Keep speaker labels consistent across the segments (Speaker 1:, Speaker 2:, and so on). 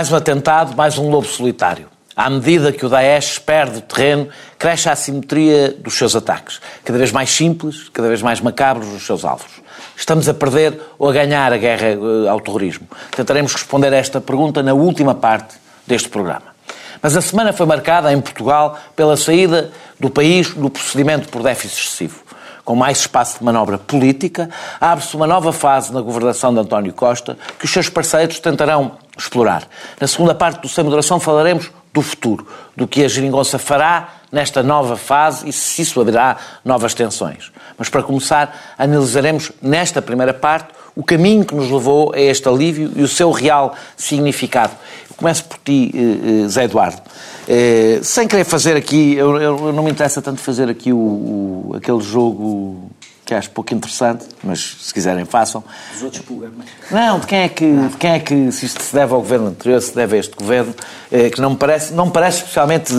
Speaker 1: Mais um atentado, mais um lobo solitário. À medida que o Daesh perde terreno, cresce a assimetria dos seus ataques. Cada vez mais simples, cada vez mais macabros os seus alvos. Estamos a perder ou a ganhar a guerra eh, ao terrorismo? Tentaremos responder a esta pergunta na última parte deste programa. Mas a semana foi marcada em Portugal pela saída do país do procedimento por déficit excessivo. Com mais espaço de manobra política, abre-se uma nova fase na governação de António Costa que os seus parceiros tentarão explorar. Na segunda parte do Sem Moderação falaremos do futuro, do que a geringonça fará nesta nova fase e se isso abrirá novas tensões. Mas para começar, analisaremos nesta primeira parte o caminho que nos levou a este alívio e o seu real significado. Eu começo por ti, eh, eh, Zé Eduardo. Eh, sem querer fazer aqui, eu, eu, não me interessa tanto fazer aqui o, o aquele jogo que acho pouco interessante, mas se quiserem façam.
Speaker 2: Os outros programas.
Speaker 1: Não, de quem é que, de quem é que se isto se deve ao governo anterior, se deve a este governo, eh, que não me parece, não me parece especialmente eh,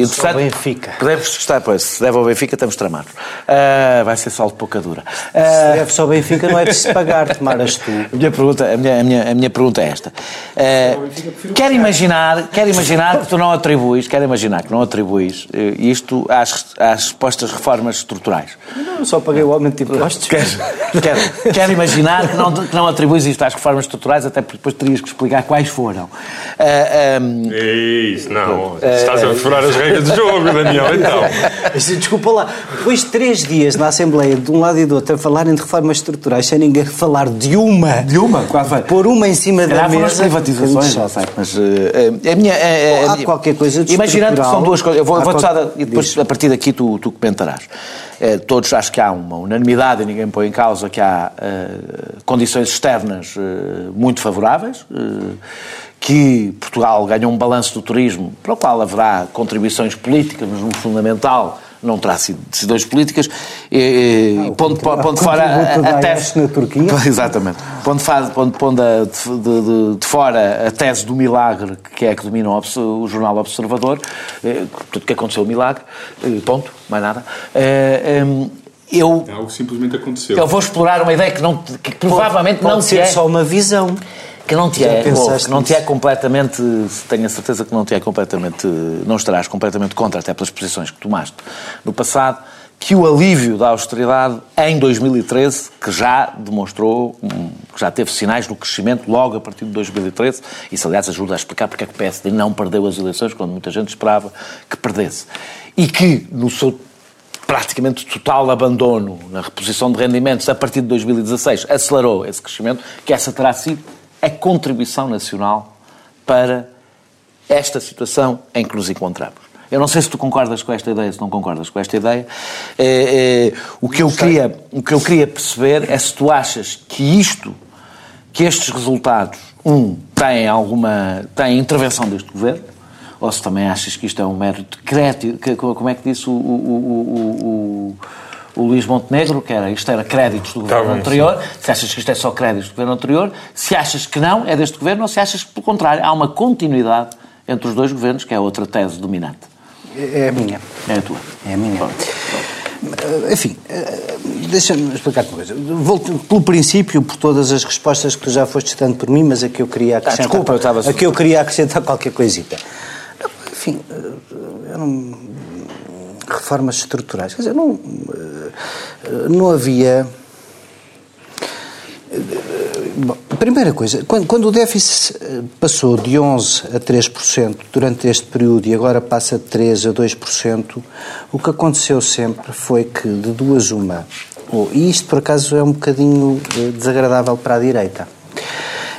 Speaker 1: interessante. Ao
Speaker 2: Benfica.
Speaker 1: Podemos estar, pois, se deve ao Benfica, estamos tramados. Uh, vai ser só de pouca dura.
Speaker 2: Uh, se deve só ao Benfica, não é de se pagar, tomaras tu.
Speaker 1: A minha pergunta, a minha, a minha, a minha pergunta é esta. Uh, quer imaginar, quer imaginar que tu não atribuis, quer imaginar que não atribuis isto às, às supostas reformas estruturais.
Speaker 2: Não, só paguei o aumento de impostos.
Speaker 1: Quer, quer, quer imaginar que não, que não atribuis isto às reformas estruturais, até porque depois terias que explicar quais foram. Uh,
Speaker 3: ah, um... É isso, não. Uh, Estás a furar as regras do jogo, Daniel, então.
Speaker 2: Desculpa lá. Depois de três dias na Assembleia, de um lado e do outro, a falarem de reformas estruturais, sem ninguém falar de uma.
Speaker 1: De uma? Qual foi?
Speaker 2: Por uma em cima da mesa.
Speaker 1: privatizações. Mas uh, a minha...
Speaker 2: Há qualquer coisa de
Speaker 1: Imaginando que são duas coisas. Eu vou, vou qual... e depois, a partir daqui, tu, tu comentarás. Todos acho que há uma unanimidade e ninguém põe em causa que há uh, condições externas uh, muito favoráveis, uh, que Portugal ganhou um balanço do turismo para o qual haverá contribuições políticas, mas no fundamental não terá sido decisões políticas, e, ah, pondo, pondo fora
Speaker 2: a, a tese... na Turquia?
Speaker 1: Exatamente. Pondo, pondo, pondo a, de, de, de, fora a tese do milagre, que é que domina o, o jornal Observador, tudo que aconteceu o milagre, ponto, mais nada.
Speaker 3: Eu, é algo simplesmente aconteceu.
Speaker 1: Eu vou explorar uma ideia que, não, que provavelmente
Speaker 2: pode, pode
Speaker 1: não
Speaker 2: ser
Speaker 1: é...
Speaker 2: só uma visão
Speaker 1: que não te é, bom, que não te é completamente, tenho a certeza que não te é completamente, não estarás completamente contra, até pelas posições que tomaste no passado, que o alívio da austeridade em 2013, que já demonstrou, que já teve sinais no crescimento logo a partir de 2013, isso aliás ajuda a explicar porque é que o PSD não perdeu as eleições quando muita gente esperava que perdesse. E que no seu praticamente total abandono na reposição de rendimentos a partir de 2016 acelerou esse crescimento, que essa terá sido a contribuição nacional para esta situação em que nos encontramos. Eu não sei se tu concordas com esta ideia, se não concordas com esta ideia. É, é, o, que eu queria, o que eu queria perceber é se tu achas que isto, que estes resultados, um, têm alguma, têm intervenção deste governo, ou se também achas que isto é um mérito de crédito, que, como é que disse o, o, o o Luís Montenegro, que era, isto era créditos do governo tá bem, anterior, sim. se achas que isto é só créditos do governo anterior, se achas que não, é deste governo, ou se achas que, pelo contrário, há uma continuidade entre os dois governos, que é outra tese dominante.
Speaker 2: É a minha.
Speaker 1: É a tua.
Speaker 2: É a minha. Bom. Eh, enfim, eh, deixa-me explicar uma coisa. Volto pelo princípio, por todas as respostas que tu já foste dando por mim, mas a que eu queria acrescentar. Ah,
Speaker 1: desculpa, eu estava.
Speaker 2: A que eu queria acrescentar qualquer coisita. Enfim, eh, eu não reformas estruturais. Quer dizer, não, eh, não havia. Bom, primeira coisa, quando, quando, o déficit eh, passou de 11% a 3% durante este período e agora passa de 3% a 2%, o que aconteceu sempre foi que, de duas uma, e isto por acaso é um bocadinho eh, desagradável para a direita,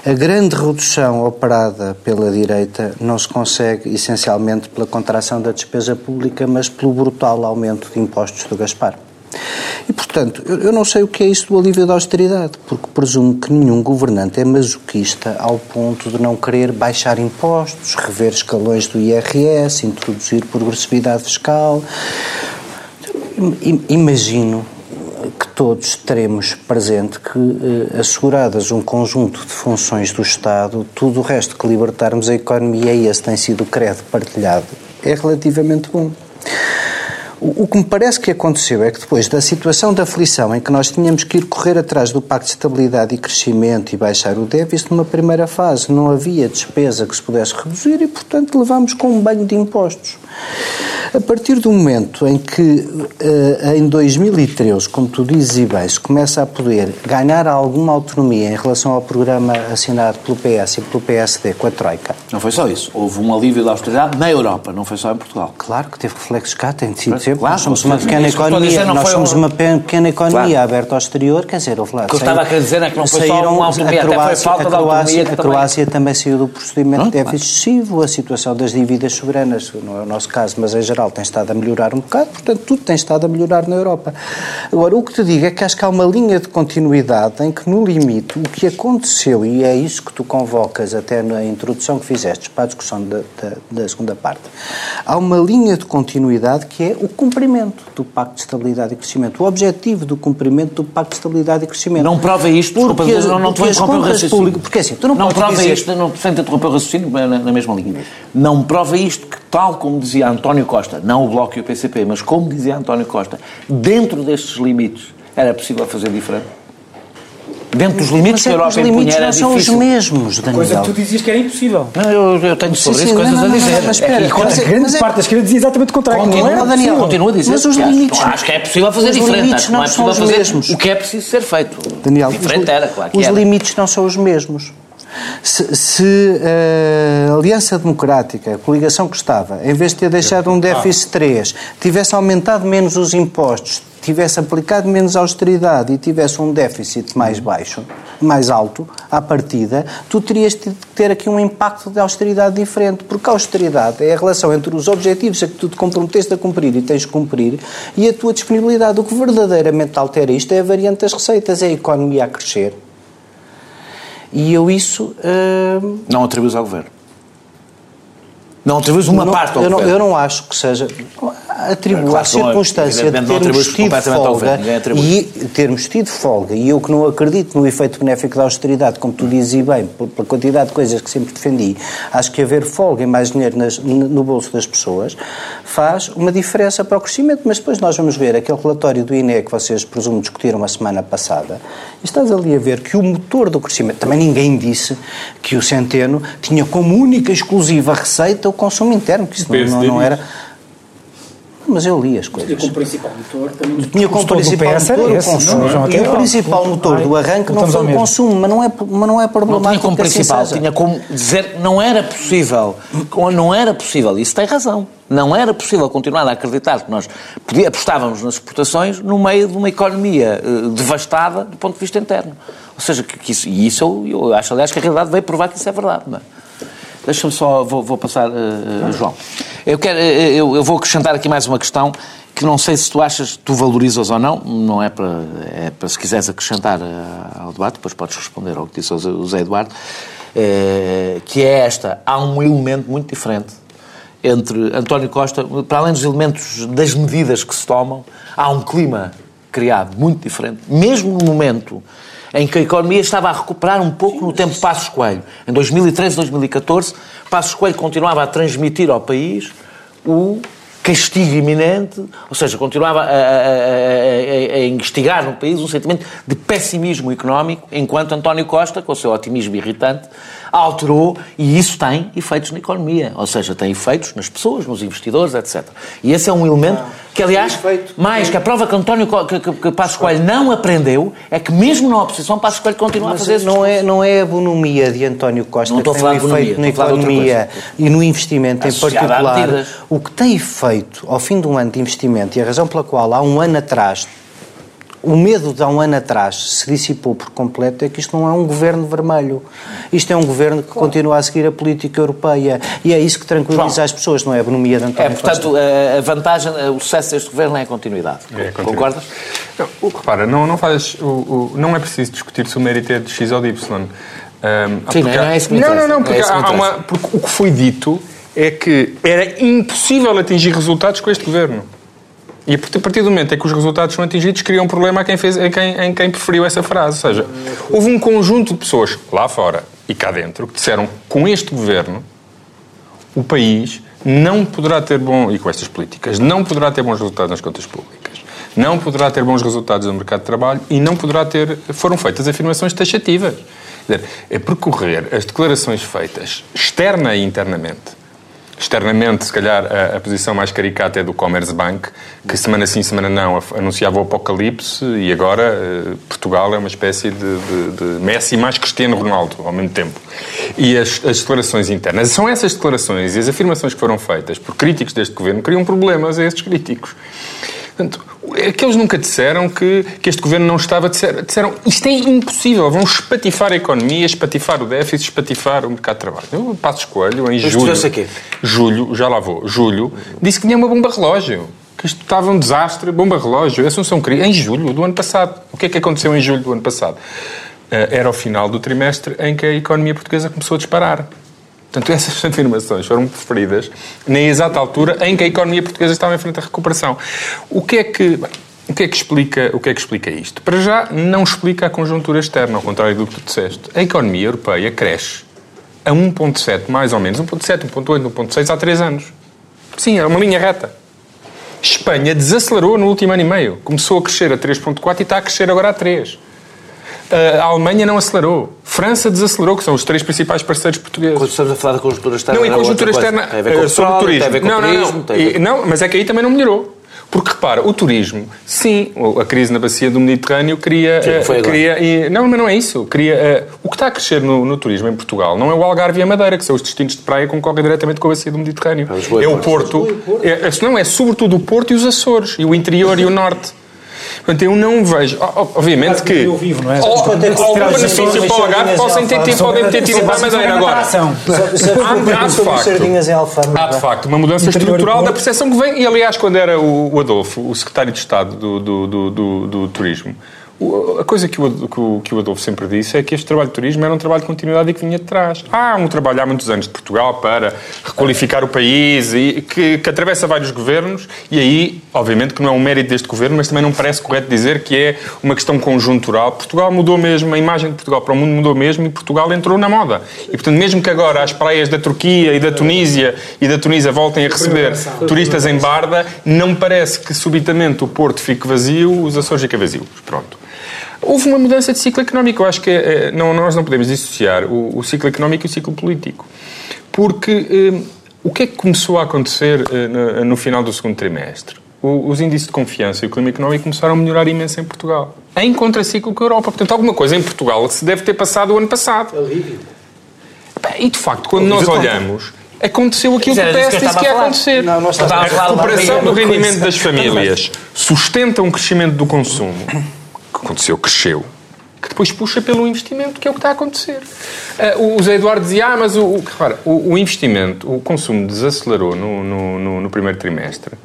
Speaker 2: a grande redução operada pela direita não se consegue essencialmente pela contração da despesa pública, mas pelo brutal aumento de impostos do Gaspar. E, portanto, eu não sei o que é isso do alívio da austeridade, porque presumo que nenhum governante é masoquista ao ponto de não querer baixar impostos, rever escalões do IRS, introduzir progressividade fiscal. Imagino que todos teremos presente que, eh, asseguradas um conjunto de funções do Estado, tudo o resto que libertarmos a economia, e esse tem sido o credo partilhado, é relativamente bom. O, o, que me parece que aconteceu é que depois da situação de aflição em que nós tínhamos que ir correr atrás do Pacto de Estabilidade e Crescimento e baixar o déficit, numa primeira fase não havia despesa que se pudesse reduzir e, portanto, levámos com um banho de impostos. A partir do momento em que, uh, em 2013, como tu dizes e bem, se começa a poder ganhar alguma autonomia em relação ao programa assinado pelo PS e pelo PSD com a Troika.
Speaker 1: Não foi só isso. Houve um alívio da austeridade na Europa, não foi só em Portugal.
Speaker 2: Claro que teve reflexos cá, tem sido sempre. Claro, nós somos uma pequena economia, nós somos uma pequena economia claro. aberta ao exterior, quer dizer, houve lá.
Speaker 1: O que eu estava a querer dizer é que não foi só uma autonomia, Croácia, até foi falta
Speaker 2: de
Speaker 1: autonomia.
Speaker 2: A Croácia também... também saiu do procedimento de déficit excessivo, a situação das dívidas soberanas, não é o nosso caso, mas em geral tem estado a melhorar um bocado, portanto tudo tem estado a melhorar na Europa. Agora, o que te digo é que acho que há uma linha de continuidade em que, no limite, o que aconteceu, e é isso que tu convocas até na introdução que fizeste para a discussão da, da, da segunda parte, há uma linha de continuidade que é o cumprimento do Pacto de Estabilidade e Crescimento, o objetivo do cumprimento do Pacto de Estabilidade e Crescimento.
Speaker 1: Não prova isto, porque, desculpa, não, não te vou interromper o raciocínio. Público,
Speaker 2: porque assim, tu não,
Speaker 1: não prova
Speaker 2: dizer...
Speaker 1: isto, não, te interromper o raciocínio, na, na mesma linha. Não prova isto que, tal como dizia António Costa, não o Bloco e o PCP, mas como dizia António Costa, dentro destes limites era possível fazer diferente? Dentro dos limites que a Europa impunha era
Speaker 2: difícil.
Speaker 1: Os
Speaker 2: são os mesmos, Daniel.
Speaker 4: Coisa que tu dizias que era impossível.
Speaker 1: Não, eu, eu tenho sobre sim, isso coisas não, não, a dizer. Não,
Speaker 4: mas espera, é, mas, a grande parte da esquerda dizia exatamente o contrário.
Speaker 1: Continua,
Speaker 4: não era
Speaker 1: Daniel, continua a dizer. Mas os limites, acho, acho que é possível fazer diferente. Acho, não, é possível fazer mesmos. o que é preciso ser feito.
Speaker 2: Daniel,
Speaker 1: diferente
Speaker 2: os,
Speaker 1: era, claro.
Speaker 2: Os era. limites não são os mesmos. Se, se a Aliança Democrática, a coligação que estava, em vez de ter deixado um déficit 3, tivesse aumentado menos os impostos, tivesse aplicado menos austeridade e tivesse um déficit mais baixo, mais alto, à partida, tu terias de ter aqui um impacto de austeridade diferente, porque a austeridade é a relação entre os objetivos a que tu te comprometeste a cumprir e tens de cumprir e a tua disponibilidade. O que verdadeiramente altera isto é a variante das receitas, é a economia a crescer e eu isso. Uh...
Speaker 1: Não atribuis ao governo. Não atribuis uma
Speaker 2: não,
Speaker 1: parte ao
Speaker 2: eu
Speaker 1: governo.
Speaker 2: Não, eu não acho que seja. Atribuo claro, à circunstância de termos tido folga e termos tido folga, e eu que não acredito no efeito benéfico da austeridade, como tu dizes e bem, pela quantidade de coisas que sempre defendi, acho que haver folga e mais dinheiro nas, no bolso das pessoas faz uma diferença para o crescimento, mas depois nós vamos ver aquele relatório do INE que vocês presumo discutiram a semana passada, e estás ali a ver que o motor do crescimento, também ninguém disse que o Centeno tinha como única exclusiva receita o consumo interno, que isso não, não, não era mas eu li as coisas.
Speaker 4: Tinha como principal motor também.
Speaker 2: Tinha como principal motor o consumo. e o principal motor do arranque não foi o consumo, mas não é, mas não é problemático.
Speaker 1: Não tinha como principal, tinha como dizer não era possível, não era possível, isso tem razão, não era possível continuar a acreditar que nós apostávamos nas exportações no meio de uma economia uh, devastada do ponto de vista interno. Ou seja, que, que isso, e isso eu, eu, acho, aliás, que a realidade veio provar que isso é verdade. Não é? Deixa-me só, vou, vou passar, uh, João. Eu, quero, eu, eu, vou acrescentar aqui mais uma questão que não sei se tu achas, tu valorizas ou não, não é para, é para se quiseres acrescentar ao debate, depois podes responder ao que disse o Zé Eduardo, que é esta, há um elemento muito diferente entre António Costa, para além dos elementos das medidas que se tomam, há um clima criado muito diferente, mesmo no momento em que a economia estava a recuperar um pouco no tempo de Passos Coelho. Em 2013, 2014, Passos Coelho continuava a transmitir ao país o castigo iminente, ou seja, continuava a, a, a, a, investigar no país um sentimento de pessimismo económico, enquanto António Costa, com o seu otimismo irritante, alterou e isso tem efeitos na economia, ou seja, tem efeitos nas pessoas, nos investidores, etc. E esse é um elemento que, aliás, mais que a prova que António que, que, que Passos Coelho não aprendeu é que mesmo na oposição Passos Coelho continua
Speaker 2: Mas
Speaker 1: a fazer
Speaker 2: não é não é a bonomia de António Costa não que tem um efeito na economia e no investimento em particular. O que tem efeito ao fim de um ano de investimento e a razão pela qual há um ano atrás o medo de há um ano atrás se dissipou por completo é que isto não é um governo vermelho. Isto é um governo que claro. continua a seguir a política europeia e é isso que tranquiliza João, as pessoas, não é a bonomia de António
Speaker 1: É, portanto, Costa. a vantagem, o sucesso deste governo é a continuidade. É a continuidade. Concordas?
Speaker 3: Não, o, repara, não, não, faz, o, o, não é preciso discutir se o mérito é de X ou de Y. Um,
Speaker 1: Sim, não, é isso que me
Speaker 3: Não, não, não, porque, é há uma, porque o que foi dito é que era impossível atingir resultados com este governo. E a partir do momento em que os resultados são atingidos, cria um problema a quem, fez, a quem, em quem preferiu essa frase. Ou seja, houve um conjunto de pessoas lá fora e cá dentro que disseram com este governo o país não poderá ter bom, e com estas políticas, não poderá ter bons resultados nas contas públicas, não poderá ter bons resultados no mercado de trabalho e não poderá ter. Foram feitas afirmações taxativas. É percorrer as declarações feitas externa e internamente Externamente, se calhar, a, a, posição mais caricata é do Commerzbank, que semana sim, semana não, anunciava o apocalipse e agora uh, Portugal é uma espécie de, de, de, Messi mais Cristiano Ronaldo ao mesmo tempo. E as, as, declarações internas. São essas declarações e as afirmações que foram feitas por críticos deste governo criam problemas a esses críticos. Portanto, aqueles nunca disseram que, que este governo não estava. Disseram, disseram isto é impossível, vão espatifar a economia, espatifar o déficit, espatifar o mercado de trabalho. Eu passo escolho em Mas julho. Aqui. Julho, já lá vou. Julho, disse que tinha uma bomba relógio. Que isto estava um desastre, bomba relógio, Assunção Cris, em julho do ano passado. O que é que aconteceu em julho do ano passado? Eh, era o final do trimestre em que a economia portuguesa começou a disparar. Portanto, essas afirmações foram preferidas na exata altura em que a economia portuguesa estava em frente à recuperação. O que é que... O que, é que explica, o que é que explica isto? Para já, não explica a conjuntura externa, ao contrário do que tu disseste. A economia europeia cresce a 1,7, mais ou menos, 1,7, 1,8, 1,6 há 3 anos. Sim, é uma linha reta. Espanha desacelerou no último ano e meio. Começou a crescer a 3,4 e está a crescer agora a 3 a Alemanha não acelerou. França desacelerou, que são os três principais parceiros portugueses.
Speaker 1: Quando estamos a falar da conjuntura externa.
Speaker 3: Não, em conjuntura externa. Tem a ver com eh, sobre o turismo. Tem a ver com não, turismo. Não, não. não, mas é que aí também não melhorou. Porque repara, o turismo, sim, a crise na bacia do Mediterrâneo cria. Sim, cria e, não, mas não é isso. Cria, uh, o que está a crescer no, no, turismo em Portugal não é o Algarve e a Madeira, que são os destinos de praia que concorrem diretamente com a bacia do Mediterrâneo. É, é o Porto. É, não, é sobretudo o Porto e os Açores, e o interior e o norte. Portanto, eu não vejo. Obviamente que. Vivo, não é? Algum benefício para o Algarve podem ter tido, podem ter tido para a Madeira agora. Há de facto. Há de facto uma mudança estrutural da percepção que vem. E aliás, quando era o Adolfo, o secretário de Estado do, do, do, do, do Turismo a coisa que o, que o Adolfo sempre disse é que este trabalho de turismo era um trabalho de continuidade e que vinha de trás. Há um trabalho há muitos anos de Portugal para requalificar o país e que, que atravessa vários governos e aí, obviamente, que não é um mérito deste governo, mas também não parece correto dizer que é uma questão conjuntural. Portugal mudou mesmo, a imagem de Portugal para o mundo mudou mesmo e Portugal entrou na moda. E, portanto, mesmo que agora as praias da Turquia e da Tunísia e da Tunísia voltem a receber turistas em Barda, não parece que subitamente o Porto fique vazio, os Açores fiquem vazios. Pronto. Houve uma mudança de ciclo económico. Eu acho que é, não, nós não podemos dissociar o, o, ciclo económico e o ciclo político. Porque eh, o que é que começou a acontecer eh, no, no, final do segundo trimestre? O, os índices de confiança e o clima económico começaram a melhorar imenso em Portugal. Em contraciclo com a Europa. Portanto, alguma coisa em Portugal se deve ter passado o ano passado. Alívio. E, de facto, quando nós olhamos aconteceu aquilo que o PS disse que ia acontecer. Não, não a recuperação do rendimento das famílias sustenta um crescimento do consumo aconteceu, cresceu, que depois puxa pelo investimento, que é o que está a acontecer. Uh, o Zé Eduardo dizia, ah, mas o, o, repara, o, o investimento, o consumo desacelerou no, no, no, no primeiro trimestre,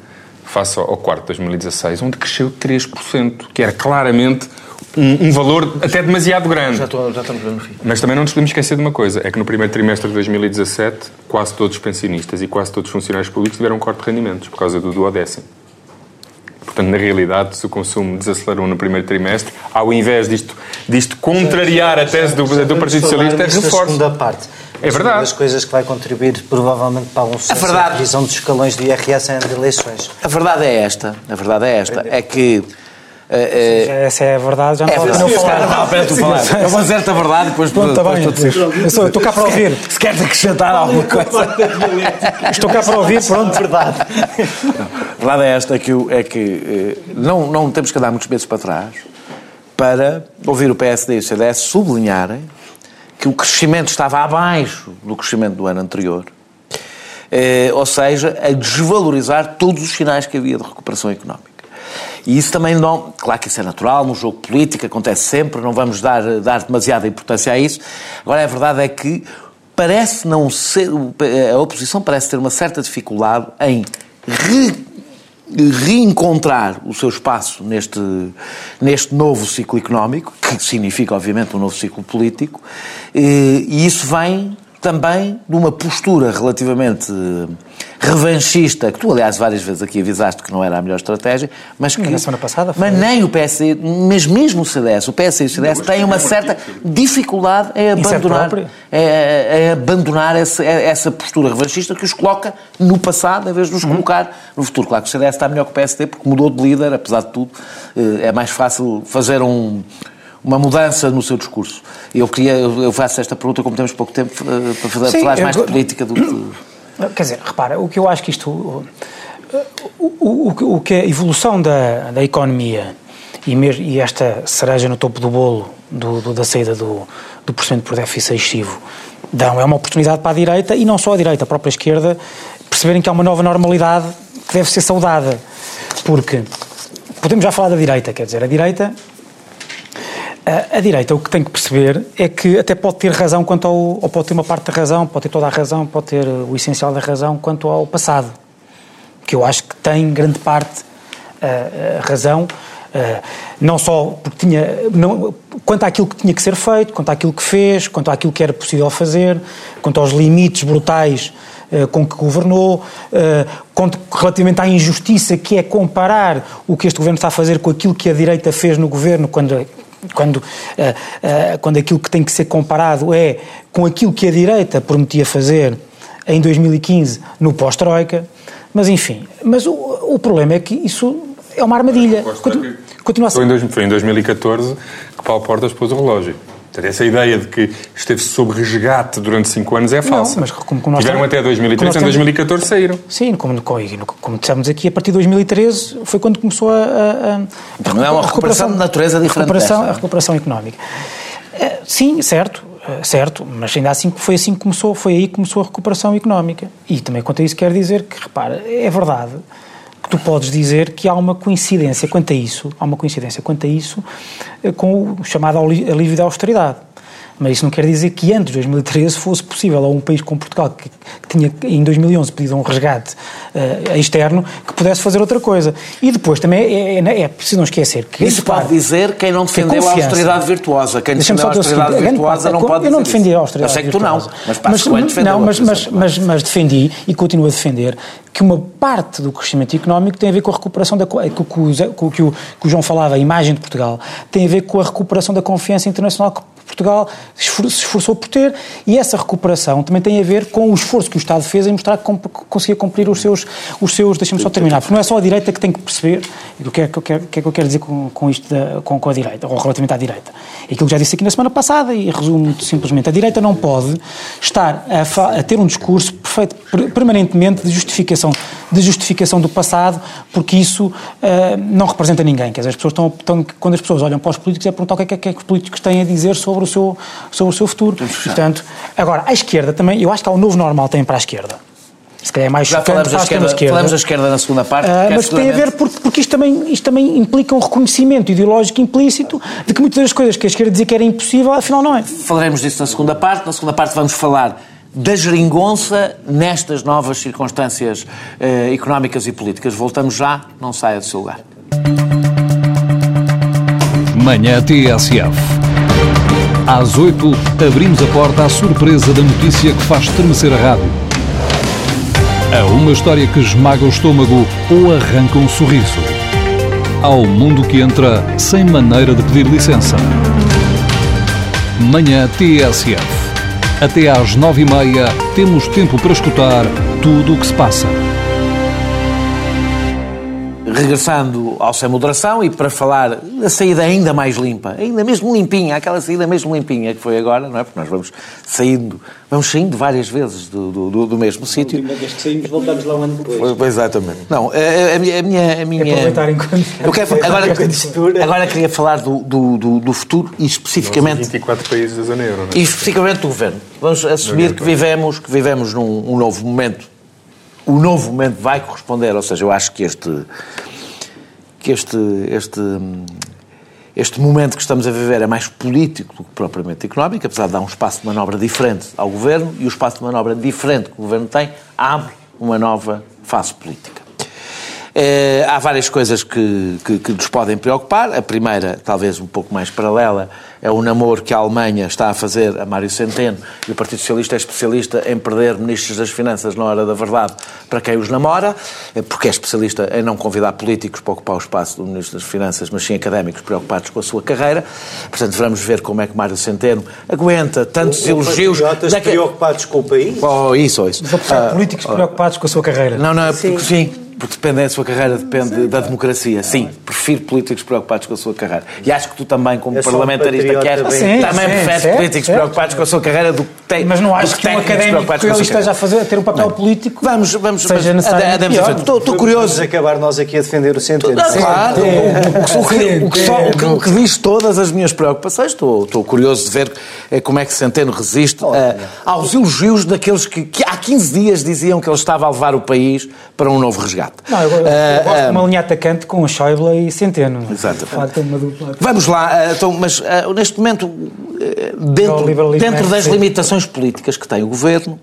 Speaker 3: face ao, ao quarto de 2016, onde cresceu 3%, que era claramente um, um, valor até demasiado grande.
Speaker 1: Já, estou, já estamos no fim.
Speaker 3: Mas também não nos podemos esquecer de uma coisa, é que no primeiro trimestre de 2017, quase todos os pensionistas e quase todos os funcionários públicos tiveram um corte de rendimentos, por causa do duodécimo. Portanto, na realidade, se o consumo desacelerou no primeiro trimestre, ao invés disto, disto contrariar a tese do, do Partido Socialista, é reforça.
Speaker 2: segunda parte.
Speaker 3: É verdade. Uma
Speaker 2: das coisas que vai contribuir provavelmente para um sucesso a, divisão dos escalões do IRS em eleições.
Speaker 1: A verdade é esta. A verdade é esta. É que
Speaker 4: Uh, uh, essa é a verdade, já não é pode não falar.
Speaker 1: Não, espera tu falar. É uma certa verdade, depois
Speaker 4: Pronto, tá bem. Eu sou, estou cá para ouvir.
Speaker 1: Se queres acrescentar alguma coisa.
Speaker 4: Estou cá para ouvir, pronto.
Speaker 1: Verdade. a verdade é esta, é que, é que não, não temos que andar muitos meses para trás para ouvir o PSD e o CDS sublinharem que o crescimento estava abaixo do crescimento do ano anterior. Eh, ou seja, a desvalorizar todos os sinais que havia de recuperação económica. E isso também não. Claro que isso é natural, no jogo político acontece sempre, não vamos dar, dar demasiada importância a isso. Agora, a verdade é que parece não ser. A oposição parece ter uma certa dificuldade em re, reencontrar o seu espaço neste, neste novo ciclo económico, que significa, obviamente, um novo ciclo político, e isso vem também de uma postura relativamente revanchista, que tu, aliás, várias vezes aqui avisaste que não era a melhor estratégia, mas que...
Speaker 4: Na semana passada foi.
Speaker 1: Mas nem o PSD, mas mesmo o CDS, o PS e o CDS têm uma certa dificuldade em abandonar, em, em abandonar essa, essa postura revanchista que os coloca no passado, em vez de os uhum. colocar no futuro. Claro que o CDS está melhor que o PSD, porque mudou de líder, apesar de tudo, eh, é mais fácil fazer um uma mudança no seu discurso. Eu queria, eu faço esta pergunta, como temos pouco tempo, eh, para falar Sim, mais eu... de política do que.
Speaker 4: Quer dizer, repara, o que eu acho que isto. O, o, o, o que a evolução da, da economia e, mesmo, e esta cereja no topo do bolo do, do, da saída do, do porcento por déficit excessivo dão é uma oportunidade para a direita e não só a direita, a própria esquerda, perceberem que há uma nova normalidade que deve ser saudada. Porque podemos já falar da direita, quer dizer, a direita a, a, direita o que tem que perceber é que até pode ter razão quanto ao, ou pode ter uma parte da razão, pode ter toda a razão, pode ter o essencial da razão quanto ao passado, que eu acho que tem grande parte a, razão, não só porque tinha, não, quanto àquilo que tinha que ser feito, quanto àquilo que fez, quanto àquilo que era possível fazer, quanto aos limites brutais com que governou, quanto relativamente à injustiça que é comparar o que este governo está a fazer com aquilo que a direita fez no governo quando quando, uh, uh, quando aquilo que tem que ser comparado é com aquilo que a direita prometia fazer em 2015 no pós-Troika, mas enfim, mas o, o problema é que isso é uma armadilha.
Speaker 3: Continua a ser. Foi em 2014 que Paulo Portas pôs o relógio. Portanto, essa ideia de que esteve sob resgate durante 5 anos é falsa. Não, mas como, como Tiveram até 2013, em 2014 saíram.
Speaker 4: Sim, como, como, como dissemos aqui, a partir de 2013 foi quando começou a... a, a
Speaker 1: então, não é uma recuperação de natureza diferente
Speaker 4: recuperação, A recuperação económica. Eh, sim, certo, eh, certo, mas ainda assim foi assim que começou, foi aí que começou a recuperação económica. E também quanto a isso quer dizer que, repara, é verdade tu podes dizer que há uma coincidência quanto a isso, há uma coincidência quanto a isso eh, com o chamado alívio da austeridade. Mas isso não quer dizer que antes de 2013 fosse possível a um país como Portugal, que, que tinha em 2011 pedido um resgate uh, externo, que pudesse fazer outra coisa. E depois também é, é, é preciso não esquecer que.
Speaker 1: Isso pode dizer quem não defendeu a austeridade virtuosa. Quem defendeu a austeridade seguinte, virtuosa não pode
Speaker 4: Eu não defendi a austeridade
Speaker 1: Eu sei que tu não, mas, mas,
Speaker 4: não, mas, mas, mas, mas defendi e continuo a defender que uma parte do crescimento económico tem a ver com a recuperação da com, com, com, que, o, que o João falava, a imagem de Portugal, tem a ver com a recuperação da confiança internacional que Portugal se esforçou por ter e essa recuperação também tem a ver com o esforço que o Estado fez em mostrar que conseguia cumprir os seus, os seus deixa-me só terminar, porque não é só a direita que tem que perceber o que é que eu quero, que é que eu quero dizer com, com isto, da, com, com a direita, ou relativamente à direita. É aquilo que já disse aqui na semana passada e resumo simplesmente, a direita não pode estar a, a ter um discurso perfeito, permanentemente de justificação, de justificação do passado, porque isso uh, não representa ninguém. Quer dizer, as pessoas estão, estão, quando as pessoas olham para os políticos é perguntar o que é que, é que os políticos têm a dizer sobre o seu, sobre o seu futuro. Portanto, agora, a esquerda também, eu acho que há o novo normal também para a esquerda. Se calhar é mais
Speaker 1: Já falamos da, esquerda, esquerda. falamos da esquerda na segunda parte. Uh,
Speaker 4: mas tem a ver porque, porque isto, também, isto também implica um reconhecimento ideológico implícito de que muitas das coisas que a esquerda dizia que era impossível, afinal não é.
Speaker 1: Falaremos disso na segunda parte. Na segunda parte vamos falar da geringonça nestas novas circunstâncias uh, económicas e políticas. Voltamos já, não saia do seu lugar.
Speaker 5: Manhã TSF. Às 8, abrimos a porta à surpresa da notícia que faz estremecer a rádio. A uma história que esmaga o estômago ou arranca um sorriso. Ao mundo que entra sem maneira de pedir licença. Manhã TSF. Até às nove e meia temos tempo para escutar tudo o que se passa
Speaker 1: regressando ao Sem Moderação e para falar da saída ainda mais limpa, ainda mesmo limpinha, aquela saída mesmo limpinha que foi agora, não é? Porque nós vamos saindo, vamos saindo várias vezes do, do, do mesmo sítio.
Speaker 4: A vez que saímos, voltamos lá um ano depois.
Speaker 1: Pois, exatamente. Não, a, a, minha... A minha, a minha
Speaker 4: Aproveitar enquanto...
Speaker 1: Eu quero, agora, agora queria falar do, do, do, do futuro e especificamente...
Speaker 3: 24 países da zona euro, não
Speaker 1: é? E especificamente do governo. Vamos assumir que vivemos, que vivemos num um novo momento o novo momento vai corresponder, ou seja, eu acho que este que este, este, este momento que estamos a viver é mais político do que propriamente económico, apesar de dar um espaço de manobra diferente ao governo, e o espaço de manobra diferente que o governo tem abre uma nova fase política. Eh, há várias coisas que, que, que, nos podem preocupar. A primeira, talvez um pouco mais paralela, é o namoro que a Alemanha está a fazer a Mário Centeno e o Partido Socialista é especialista em perder ministros das Finanças na hora da verdade para quem os namora, eh, porque é especialista em não convidar políticos para ocupar o espaço do Ministro das Finanças, mas sim académicos preocupados com a sua carreira. Portanto, vamos ver como é que Mário Centeno aguenta tantos
Speaker 2: o,
Speaker 1: elogios.
Speaker 2: Daquele... preocupados com o país?
Speaker 1: Oh, isso, oh, isso.
Speaker 4: Os uh, políticos uh, preocupados com a sua carreira.
Speaker 1: Não, não, é porque sim porque depende da sua carreira, depende da democracia. Sim, prefiro políticos preocupados com a sua carreira. E acho que tu também, como parlamentarista que és, também preferes políticos certo, políticos com a sua carreira do que tem.
Speaker 4: Mas não acho que um académico que ele esteja a fazer, a ter um papel político.
Speaker 1: Vamos, vamos, seja necessário. Estou, curioso.
Speaker 2: Vamos acabar nós aqui a defender o centro.
Speaker 1: Claro, o que diz todas as minhas preocupações, estou, estou curioso de ver é como é que Centeno resiste aos elogios daqueles que, que há 15 dias diziam que ele estava a levar o país para um novo resgate.
Speaker 4: Não, eu, eu, uh, gosto de uma linha atacante com o Schäuble e Centeno.
Speaker 1: Exato. Vamos lá, então, mas uh, neste momento, dentro, dentro é das limitações políticas que tem o Governo,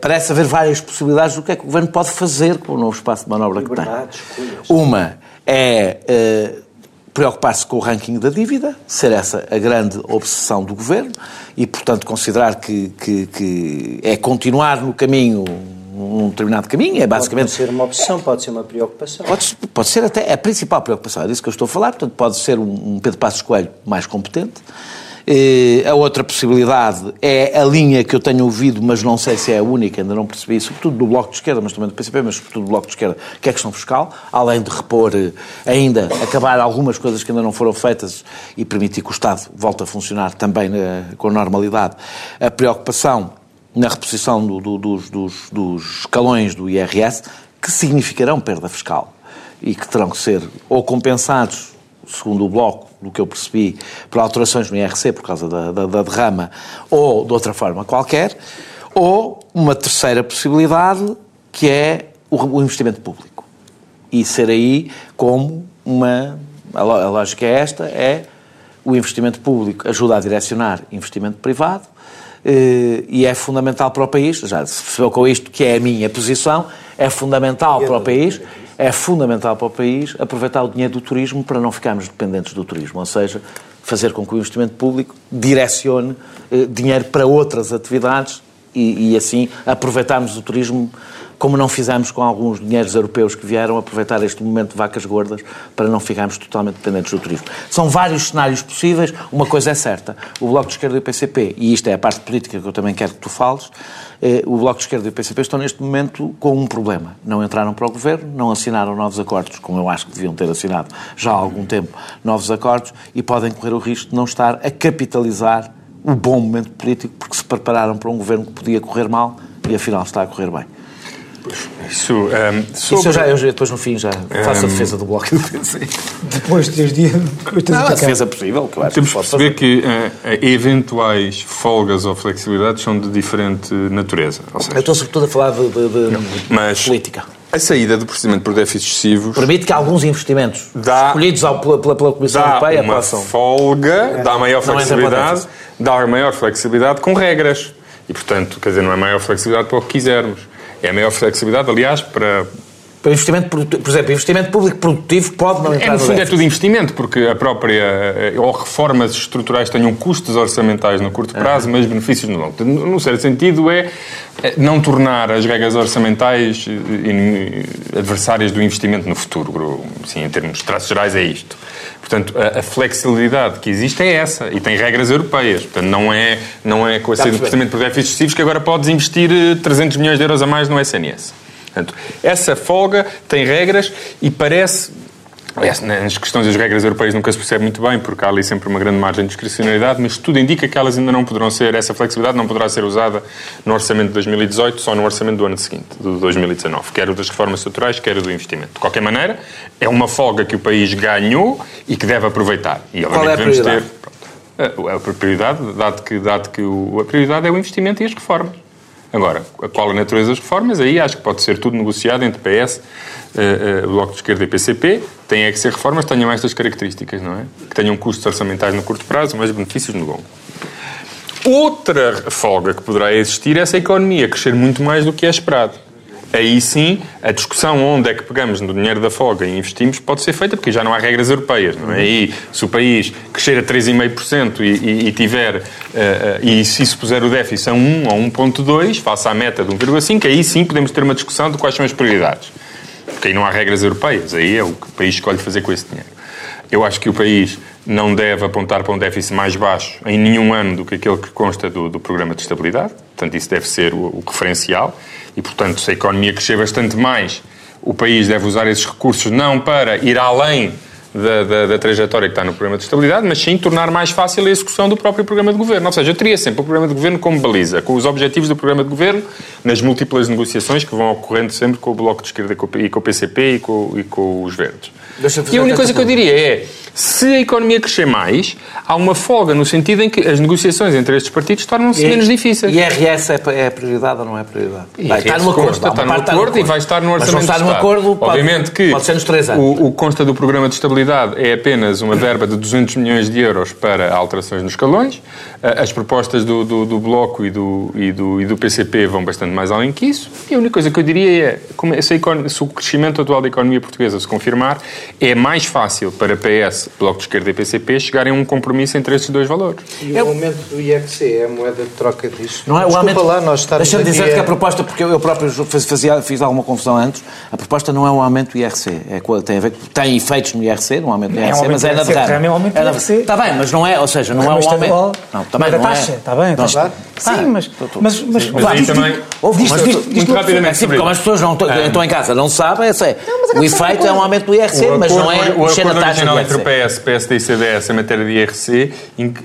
Speaker 1: parece haver várias possibilidades do que é que o Governo pode fazer com o novo espaço de manobra que tem. Uma é preocupar-se com o ranking da dívida, ser essa a grande obsessão do Governo e, portanto, considerar que, que, que é continuar no caminho num determinado caminho, é basicamente...
Speaker 2: Pode ser uma opção, pode ser uma preocupação.
Speaker 1: Pode, pode ser até a principal preocupação, é disso que eu estou a falar, portanto pode ser um, um Pedro Passos Coelho mais competente. E a outra possibilidade é a linha que eu tenho ouvido, mas não sei se é a única, ainda não percebi, sobretudo do Bloco de Esquerda, mas também do PCP, mas sobretudo do Bloco de Esquerda, que é a questão fiscal, além de repor eh, ainda, acabar algumas coisas que ainda não foram feitas e permitir que o Estado volte a funcionar também eh, com normalidade. A preocupação na reposição do, do, dos, dos, dos escalões do IRS, que significarão perda fiscal e que terão que ser ou compensados, segundo o Bloco, do que eu percebi, por alterações no IRC por causa da, da, da derrama, ou de outra forma qualquer, ou uma terceira possibilidade, que é o, investimento público. E ser aí como uma. A, lógica é esta: é o investimento público ajuda a direcionar investimento privado eh, e é fundamental para o país, já se percebeu com isto que é a minha posição, é fundamental para o país, é fundamental para o país aproveitar o dinheiro do turismo para não ficarmos dependentes do turismo, ou seja, fazer com que o investimento público direcione eh, dinheiro para outras atividades e, e assim aproveitarmos o turismo como não fizemos com alguns dinheiros europeus que vieram aproveitar este momento de vacas gordas para não ficarmos totalmente dependentes do turismo. São vários cenários possíveis, uma coisa é certa, o Bloco de Esquerda e o PCP, e isto é a parte política que eu também quero que tu fales, eh, o Bloco de Esquerda e o PCP estão neste momento com um problema. Não entraram para o governo, não assinaram novos acordos, como eu acho que deviam ter assinado já há algum tempo novos acordos, e podem correr o risco de não estar a capitalizar o bom momento político porque se prepararam para um governo que podia correr mal e afinal está a correr bem.
Speaker 3: Isso, um, ehm,
Speaker 1: sobre... Isso eu já, eu depois no fim já faço um... a ehm, defesa do Bloco do PC.
Speaker 4: Depois de três dias...
Speaker 1: Não, a defesa possível, que eu acho
Speaker 3: Temos que perceber que uh, eventuais folgas ou flexibilidades são de diferente natureza.
Speaker 1: Seja, eu estou sobretudo a falar de, de, de, Mas, política.
Speaker 3: A saída do procedimento por déficits excessivos...
Speaker 1: Permite que alguns investimentos dá, escolhidos ao, pela, pela Comissão
Speaker 3: dá
Speaker 1: Europeia
Speaker 3: uma possam... folga, é. dá maior flexibilidade, dá maior flexibilidade com regras. E, portanto, quer dizer, não é maior flexibilidade para o que quisermos. É a maior flexibilidade, aliás, para,
Speaker 1: para investimento, por exemplo, investimento público produtivo pode não entrar é,
Speaker 3: no fundo, é tudo investimento, porque a própria, eh, ou reformas estruturais tenham custos orçamentais no curto prazo, uhum. mas benefícios no longo. No certo sentido, é não tornar as regras orçamentais eh, adversárias do investimento no futuro. Sim, em termos de traços gerais, é isto. Portanto, a, a, flexibilidade que existe é essa e tem regras europeias. Portanto, não é, não é com a saída do procedimento por déficits excessivos que agora podes investir 300 eh, milhões de euros a mais no SNS. Portanto, essa folga tem regras e parece nas questões das regras europeias nunca se percebe muito bem, porque há ali sempre uma grande margem de discricionalidade, mas tudo indica que elas ainda não poderão ser, essa flexibilidade não poderá ser usada no orçamento de 2018, só no orçamento do ano seguinte, de 2019, quer o das reformas estruturais, quer o do investimento. De qualquer maneira, é uma folga que o país ganhou e que deve aproveitar. E,
Speaker 1: Qual é prioridade?
Speaker 3: Ter, a, prioridade, dado que, dado que o, a prioridade é o investimento e as reformas. Agora, qual a natureza das reformas? Aí acho que pode ser tudo negociado entre PS, uh, uh, Bloco de Esquerda e PCP. Tem é que ser reformas que tenham estas características, não é? Que tenham custos orçamentais no curto prazo, mas benefícios no longo. Outra folga que poderá existir é essa economia crescer muito mais do que é esperado. Aí sim a discussão onde é que pegamos no dinheiro da folga e investimos pode ser feita, porque já não há regras europeias, não é? E se o país crescer a 3,5% e, e, e tiver, uh, uh, e se isso puser o déficit a 1 ou 1,2, face à meta de 1,5, aí sim podemos ter uma discussão de quais são as prioridades. Porque aí não há regras europeias, aí é o que o país escolhe fazer com esse dinheiro. Eu acho que o país não deve apontar para um déficit mais baixo em nenhum ano do que aquele que consta do, do programa de estabilidade. Portanto, isso deve ser o, o, referencial. E, portanto, se a economia crescer bastante mais, o país deve usar esses recursos não para ir além da, da, da, trajetória que está no programa de estabilidade, mas sim tornar mais fácil a execução do próprio programa de governo. Ou seja, eu teria sempre o programa de governo como baliza, com os objetivos do programa de governo, nas múltiplas negociações que vão ocorrendo sempre com o Bloco de Esquerda e com o PCP e com, e com os Verdes. E a única coisa que eu diria é, se a economia crescer mais, há uma folga no sentido em que as negociações entre estes partidos tornam-se menos difíceis.
Speaker 1: E IRS é, é prioridade ou não é prioridade?
Speaker 3: Vai estar no acordo. Consta, está, no acordo, acordo e vai estar no orçamento Mas está no
Speaker 1: acordo,
Speaker 3: pode, Obviamente que
Speaker 1: pode ser nos três anos.
Speaker 3: O, o consta do programa de estabilidade é apenas uma verba de 200 milhões de euros para alterações nos escalões. As propostas do, do, do Bloco e do, e, do, e do PCP vão bastante mais além que isso. E a única coisa que eu diria é, se, se o crescimento atual da economia portuguesa se confirmar, é mais fácil para PS, Bloco de Esquerda e PCP chegarem a um compromisso entre esses dois valores.
Speaker 2: E o aumento do IFC é a moeda de troca disso?
Speaker 1: Não é o aumento... lá, nós Deixa-me dizer é... que a proposta, porque eu próprio fazia, fiz alguma confusão antes, a proposta não é um aumento do IRC. É, tem, a ver, tem efeitos no IRC, no aumento do IRC, é um mas é na derrama.
Speaker 4: É um aumento do IRC.
Speaker 1: Está bem, mas não é, ou seja, não é um aumento... Não,
Speaker 4: também não taxa, está bem, está Sim, mas... Mas,
Speaker 3: mas, mas aí também... Muito rapidamente sobre
Speaker 1: Como as pessoas não estão em casa, não sabem, é o efeito é um aumento do IRC, mas não é mexer na taxa do IRC.
Speaker 3: entre o PS, PSD e CDS em matéria de IRC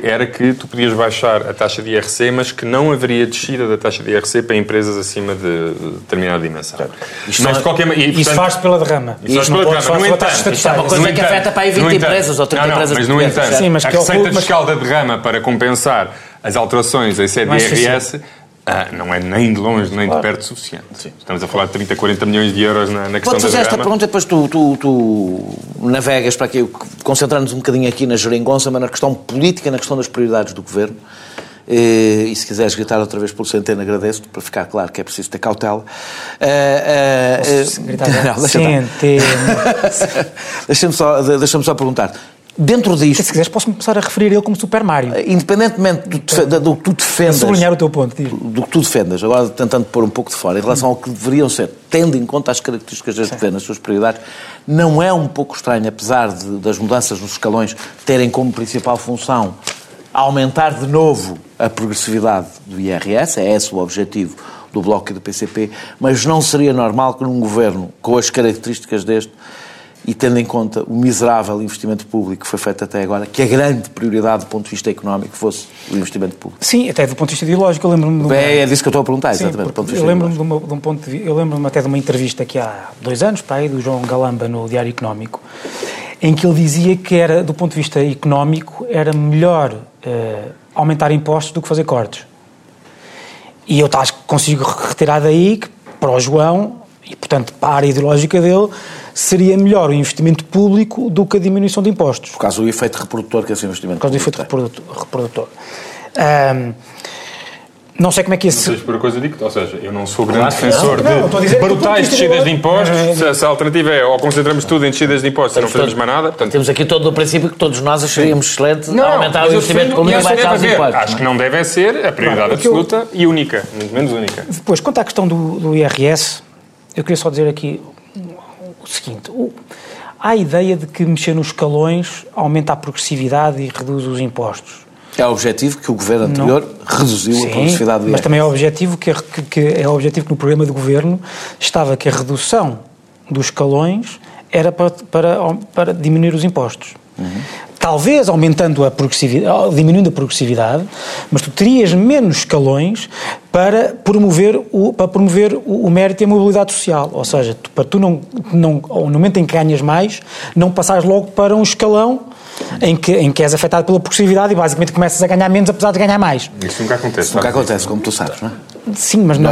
Speaker 3: era que tu podias baixar a taxa de IRC, mas que não haveria descida da taxa de IRC para empresas acima de determinada dimensão.
Speaker 4: Isto, mas, de qualquer, e, portanto, isso faz pela derrama.
Speaker 3: Isso faz pela derrama. No entanto,
Speaker 1: isto é uma coisa que afeta para aí 20 empresas ou 30 empresas.
Speaker 3: Mas, no entanto, Sim, mas a receita fiscal da derrama para compensar as alterações em de IRS ah, não é nem de longe, nem claro. de perto suficiente. Sim. Estamos a falar de 30, 40 milhões de euros na, na questão Pode fazer
Speaker 1: esta pergunta, depois tu, tu, tu navegas para aqui, concentrando-nos um bocadinho aqui na geringonça, mas na questão política, na questão das prioridades do Governo. E, e se quiseres gritar outra vez pelo Centeno, agradeço-te, para ficar claro que é preciso ter cautela.
Speaker 4: Uh, uh, gritar não, deixa Centeno.
Speaker 1: deixa-me só, deixa só perguntar Dentro disto.
Speaker 4: Se quiseres, posso começar a referir ele como Super Mario.
Speaker 1: Eh, independentemente do, do que tu defendas.
Speaker 4: sublinhar o teu ponto.
Speaker 1: Diz. Do que tu defendas, agora tentando pôr um pouco de fora, em relação ao que deveriam ser, tendo em conta as características deste governo, as suas prioridades, não é um pouco estranho, apesar de, das mudanças nos escalões terem como principal função aumentar de novo a progressividade do IRS, é esse o objetivo do Bloco e do PCP, mas não seria normal que num governo com as características deste e tendo em conta o miserável investimento público que foi feito até agora, que a grande prioridade do ponto de vista económico fosse o investimento público.
Speaker 4: Sim, até do ponto de vista ideológico, eu lembro-me...
Speaker 1: De uma... É disso que eu estou a perguntar, Sim, exatamente, do
Speaker 4: eu lembro-me de, uma, de, um ponto de, eu lembro-me até de uma entrevista que há dois anos, para aí, do João Galamba no Diário Económico, em que ele dizia que era, do ponto de vista económico, era melhor eh, aumentar impostos do que fazer cortes. E eu acho que consigo retirar daí que, para o João, e portanto para a área ideológica dele, seria melhor o investimento público do que a diminuição de impostos.
Speaker 1: Por causa do efeito reprodutor que esse investimento
Speaker 4: Por causa do efeito reprodutor. reprodutor. Um, não sei como é que esse...
Speaker 3: Não por coisa digo, ou seja, eu não sou grande defensor não, não, de brutais descidas de impostos. Se, se, a alternativa é ou concentramos tudo em descidas de impostos e não fazemos mais nada.
Speaker 1: Portanto... Temos aqui todo o princípio que todos nós acharíamos excelente não, aumentar o investimento público e baixar os impostos.
Speaker 3: Acho que não deve ser a prioridade absoluta eu... e única, muito menos única.
Speaker 4: Depois, quanto à questão do, do IRS, eu queria só dizer aqui o seguinte: o, há a ideia de que mexer nos escalões aumenta a progressividade e reduz os impostos.
Speaker 1: É o objetivo que o governo anterior não. reduziu Sim, a progressividade do
Speaker 4: Mas também é o objetivo que, que, que, é o objetivo que no programa de governo estava que a redução dos escalões era para, para, para diminuir os impostos. Uhum talvez aumentando a progressividade, diminuindo a progressividade, mas tu terias menos escalões para promover o, para promover o, o mérito e a mobilidade social. Ou seja, tu, para tu não, não, no momento em que ganhas mais, não passares logo para um escalão em que, em que és afetado pela progressividade e basicamente começas a ganhar menos apesar de ganhar mais.
Speaker 3: Isso nunca acontece. Isso
Speaker 1: nunca acontece, como tu sabes, não é?
Speaker 4: Sim, mas não,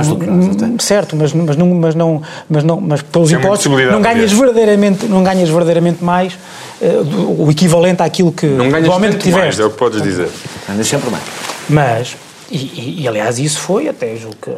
Speaker 4: certo, mas, mas não, mas não, mas não, mas pelos Tem impostos não ganhas verdadeiramente, não ganhas verdadeiramente mais o equivalente àquilo que
Speaker 3: não ganhas tiveste. mais, é o que podes dizer.
Speaker 1: Ganhas sempre mais.
Speaker 4: Mas E, e, e, aliás, isso foi, até julgo que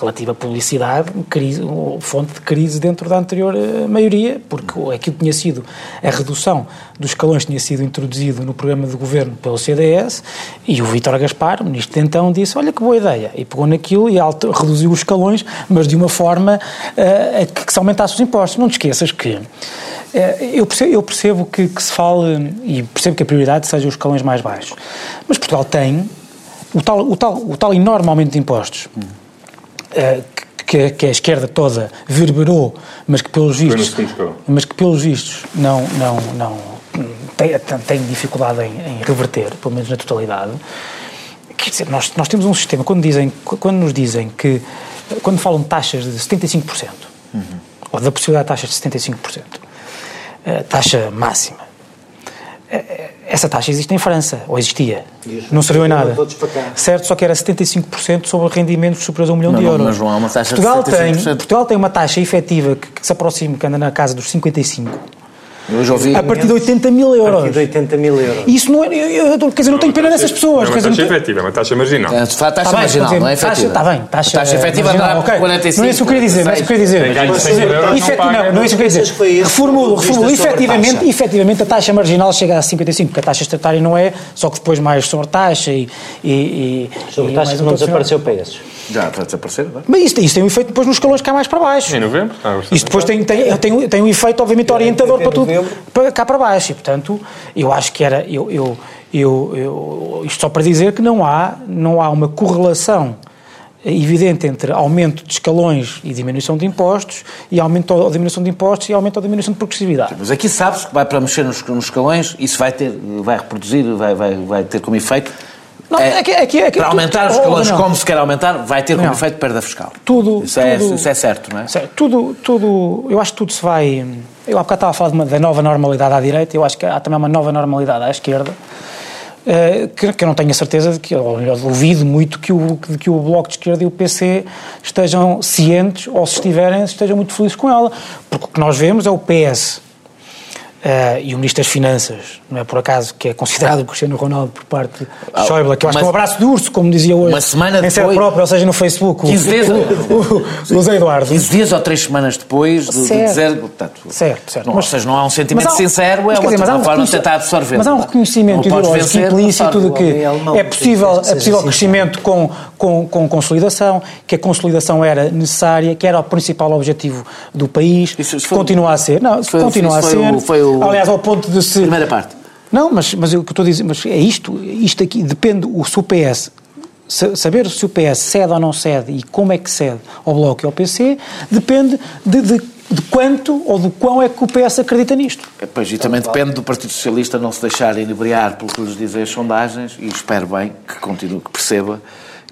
Speaker 4: relativa publicidade, crise, fonte de crise dentro da anterior eh, maioria, porque aquilo tinha sido a redução dos escalões tinha sido introduzido no programa de governo pelo CDS e o Vítor Gaspar, o ministro de então, disse: Olha que boa ideia. E pegou naquilo e reduziu os escalões, mas de uma forma uh, a que se aumentasse os impostos. Não te esqueças que. Uh, eu percebo, eu percebo que, que se fale e percebo que a prioridade seja os escalões mais baixos. Mas Portugal tem o tal, o tal, o tal enorme aumento de impostos uh, que, que, a esquerda toda verberou, mas que pelos vistos, mas que pelos vistos não, não, não tem, tem dificuldade em, em, reverter, pelo menos na totalidade. Quer dizer, nós, nós temos um sistema, quando, dizem, quando nos dizem que, quando falam de taxas de 75%, uhum. ou da possibilidade de taxas de 75%, uh, taxa máxima, essa taxa existe em França, ou existia. Isso. Não serviu em nada. Certo, só que era 75% sobre rendimentos superiores a um milhão
Speaker 1: não,
Speaker 4: de euros.
Speaker 1: Mas não há uma taxa
Speaker 4: Portugal
Speaker 1: de
Speaker 4: 75%. Tem, Portugal tem uma taxa efetiva que, que se aproxima, que anda na casa dos 55%.
Speaker 1: Eu já ouvi.
Speaker 4: A partir de 80 mil euros. A
Speaker 2: partir de 80 mil euros.
Speaker 4: Isso não é. Eu, eu, quer dizer, não tenho pena dessas pessoas.
Speaker 3: É uma taxa efetiva, é uma taxa marginal. É,
Speaker 1: taxa tá marginal, bem, não é efetiva.
Speaker 4: Está bem, taxa,
Speaker 1: taxa efetiva dá okay. 45.
Speaker 4: Não é isso que eu queria dizer, não é isso que eu queria dizer. Não, não é isso que eu queria dizer. Reformulo, reformulo. Efetivamente, efetivamente a taxa marginal chega a 55, porque a taxa estatária não é, só que depois mais sobre taxa e.
Speaker 2: Sobre taxa que não desapareceu para esses.
Speaker 1: Já vai desaparecer, não é?
Speaker 4: Mas isso, isso tem um efeito depois nos escalões cá mais para baixo.
Speaker 3: Em novembro?
Speaker 4: Ah, isso depois tem, tem, tem, tem um efeito, obviamente, orientador para tudo, para cá para baixo. E, portanto, eu acho que era. Eu, eu, eu, eu, isto só para dizer que não há, não há uma correlação evidente entre aumento de escalões e diminuição de impostos e aumento ou diminuição de impostos e aumento ou diminuição de progressividade.
Speaker 1: Mas aqui sabe-se que vai para mexer nos, nos escalões, isso vai ter, vai reproduzir, vai, vai, vai ter como efeito não, é, aqui, aqui, aqui, para aumentar os escalões como se quer aumentar, vai ter como não. efeito perda fiscal.
Speaker 4: Tudo.
Speaker 1: Isso, é, tudo, é, isso é certo, não é?
Speaker 4: Certo. Tudo, tudo, eu acho que tudo se vai. Eu há bocado estava a falar uma, da nova normalidade à direita, eu acho que há também uma nova normalidade à esquerda. Uh, que, que, eu não tenho a certeza de que, ou melhor, duvido muito que o, de que o Bloco de Esquerda e o PC estejam cientes, ou se estiverem, estejam muito felizes com ela. Porque o que nós vemos é o PS Uh, e o Ministro das Finanças, não é por acaso que é considerado o Cristiano Ronaldo por parte de Schäuble, que eu acho que é um abraço de urso, como dizia hoje.
Speaker 1: Uma semana
Speaker 4: depois. Em própria, ou seja, no Facebook.
Speaker 1: 15 dias.
Speaker 4: O, o, Zé Eduardo.
Speaker 1: 15 dias ou 3 semanas depois de, de dizer. Portanto,
Speaker 4: certo, certo.
Speaker 1: Não, mas, ou seja, não há um sentimento há, sincero, é uma, dizer, uma forma de tentar absorver.
Speaker 4: Mas há um reconhecimento ideológico implícito de que é possível, é possível crescimento com, com, com consolidação, que a consolidação era necessária, que era o principal objetivo do país, que continua a ser. Não, continua a ser. Aliás, ao ponto de se...
Speaker 1: Primeira parte.
Speaker 4: Não, mas, mas eu estou a dizer, mas é isto, isto aqui depende, o, se o PS, saber se o PS cede ou não cede e como é que cede ao Bloco e ao PC, depende de, de, de quanto ou do quão é que o PS acredita nisto.
Speaker 1: É, pois, e também depende do Partido Socialista não se deixar inebriar pelo que lhes dizem as sondagens, e espero bem que continue, que perceba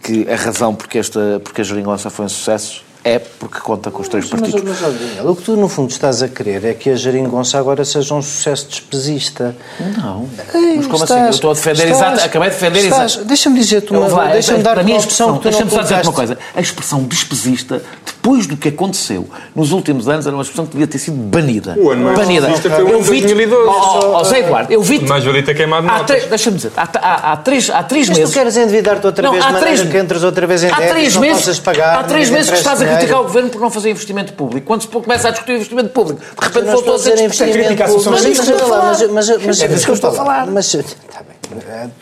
Speaker 1: que a razão porque, esta, porque a geringonça foi um sucesso é porque conta com os três
Speaker 2: mas,
Speaker 1: partidos.
Speaker 2: Mas, mas, Daniel, o que tu, no fundo, estás a querer é que a geringonça agora seja um sucesso despesista.
Speaker 1: Não. Ei, mas como estás, assim? Eu estou a defender exato. Acabei de defender exato.
Speaker 2: Deixa-me dizer-te uma Deixa-me dar uma opção
Speaker 1: Deixa-me só dizer uma coisa. A expressão despesista, depois do que aconteceu nos últimos anos, era uma expressão que devia ter sido banida.
Speaker 3: O ano mais
Speaker 1: banida.
Speaker 3: foi o eu vi 2012.
Speaker 1: Ó, Zé Eduardo, eu vi
Speaker 3: Mais valia ter queimado notas.
Speaker 1: Deixa-me dizer. Há, há, há, três, há três meses...
Speaker 2: Mas tu queres endividar-te outra vez, de maneira que entras outra vez em débitos, não possas pagar...
Speaker 1: Há três meses que estás a criticar o Governo por não fazer investimento público. Quando se começa a discutir investimento público, de repente voltou a ser
Speaker 2: investimento público. Mas, mas, mas, mas, é disso que eu estou a falar. Mas, está bem.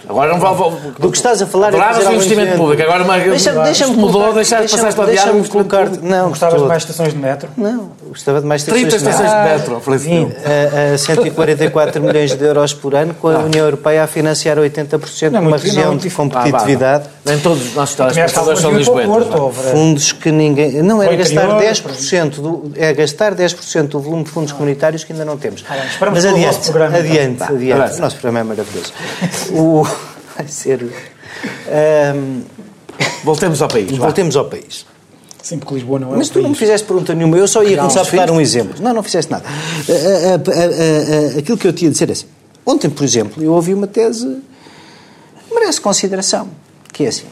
Speaker 1: Agora não vou.
Speaker 2: Do que estás a falar
Speaker 1: é fazer investimento público. Agora uma,
Speaker 2: deixa-me
Speaker 1: mudou, deixaste passar esta
Speaker 2: Deixa-me colocar. Não,
Speaker 4: gostavas de mais estações de metro?
Speaker 2: Não, gostava de mais estações
Speaker 1: 30 estações de metro. Sim.
Speaker 2: A 144 milhões de euros por ano, com a União Europeia a financiar 80% de uma região de competitividade.
Speaker 1: Nem todos os nossos telespectadores são lisboetas.
Speaker 2: Fundos que ninguém. Não, era gastar 10% do. É gastar 10% do volume de fundos comunitários que ainda não temos. Mas adiante, adiante, adiante. O nosso programa é maravilhoso. O, vai ser. Um,
Speaker 1: voltemos ao país.
Speaker 2: Voltemos ao país.
Speaker 4: Sempre que Lisboa não é
Speaker 2: Mas tu não me fizeste pergunta nenhuma, eu só ia começar por dar um exemplo. Não, não fizeste nada. Aquilo que eu tinha de dizer é assim. Ontem, por exemplo, eu ouvi uma tese que merece consideração, que é assim.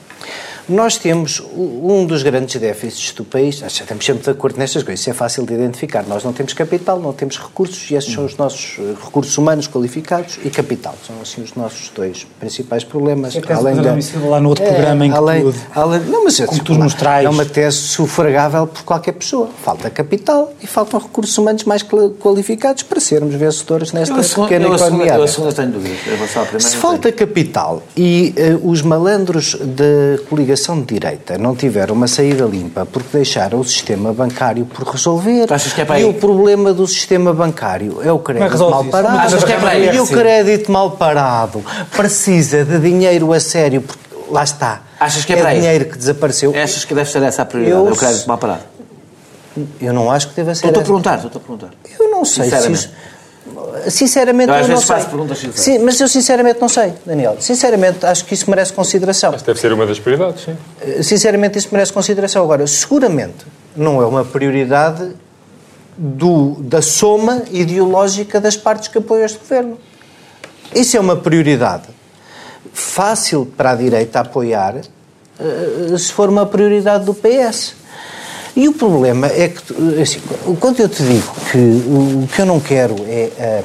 Speaker 2: Nós temos um dos grandes déficits do país, estamos sempre de acordo nestas coisas, isso é fácil de identificar. Nós não temos capital, não temos recursos e esses são os nossos eh, recursos humanos qualificados e capital. São assim os nossos dois principais problemas.
Speaker 4: É além da, lá no outro é, programa em que
Speaker 2: além,
Speaker 4: tudo,
Speaker 2: além, não, mas,
Speaker 4: como tu nos traz.
Speaker 2: É uma tese sufragável por qualquer pessoa. Falta capital e faltam recursos humanos mais qualificados para sermos vencedores nesta eu pequena
Speaker 1: eu
Speaker 2: economia.
Speaker 1: Eu, eu, eu tenho dúvidas.
Speaker 2: Se falta capital e uh, os malandros da coligação de direita não tiveram uma saída limpa porque deixaram o sistema bancário por resolver.
Speaker 1: É
Speaker 2: e o problema do sistema bancário é o crédito mal parado.
Speaker 1: É
Speaker 2: e o crédito mal parado precisa de dinheiro a sério porque lá está.
Speaker 1: Achas que é,
Speaker 2: é dinheiro que desapareceu.
Speaker 1: Achas que deve ser essa a prioridade, eu, o crédito mal parado?
Speaker 2: Eu não acho que deva ser.
Speaker 1: Estou a perguntar, estou a perguntar.
Speaker 2: Eu não sei se isso, Sinceramente, eu,
Speaker 1: eu
Speaker 2: não sei.
Speaker 1: perguntas
Speaker 2: sim, mas eu sinceramente não sei, Daniel. Sinceramente, acho que isso merece consideração.
Speaker 3: Mas deve ser uma das prioridades, sim.
Speaker 2: Eh, sinceramente, isso merece consideração. Agora, seguramente, não é uma prioridade do, da soma ideológica das partes que apoiam este governo. Isso é uma prioridade fácil para a direita apoiar eh, se for uma prioridade do PS. E o problema é que, assim, quando eu te digo que o que eu não quero é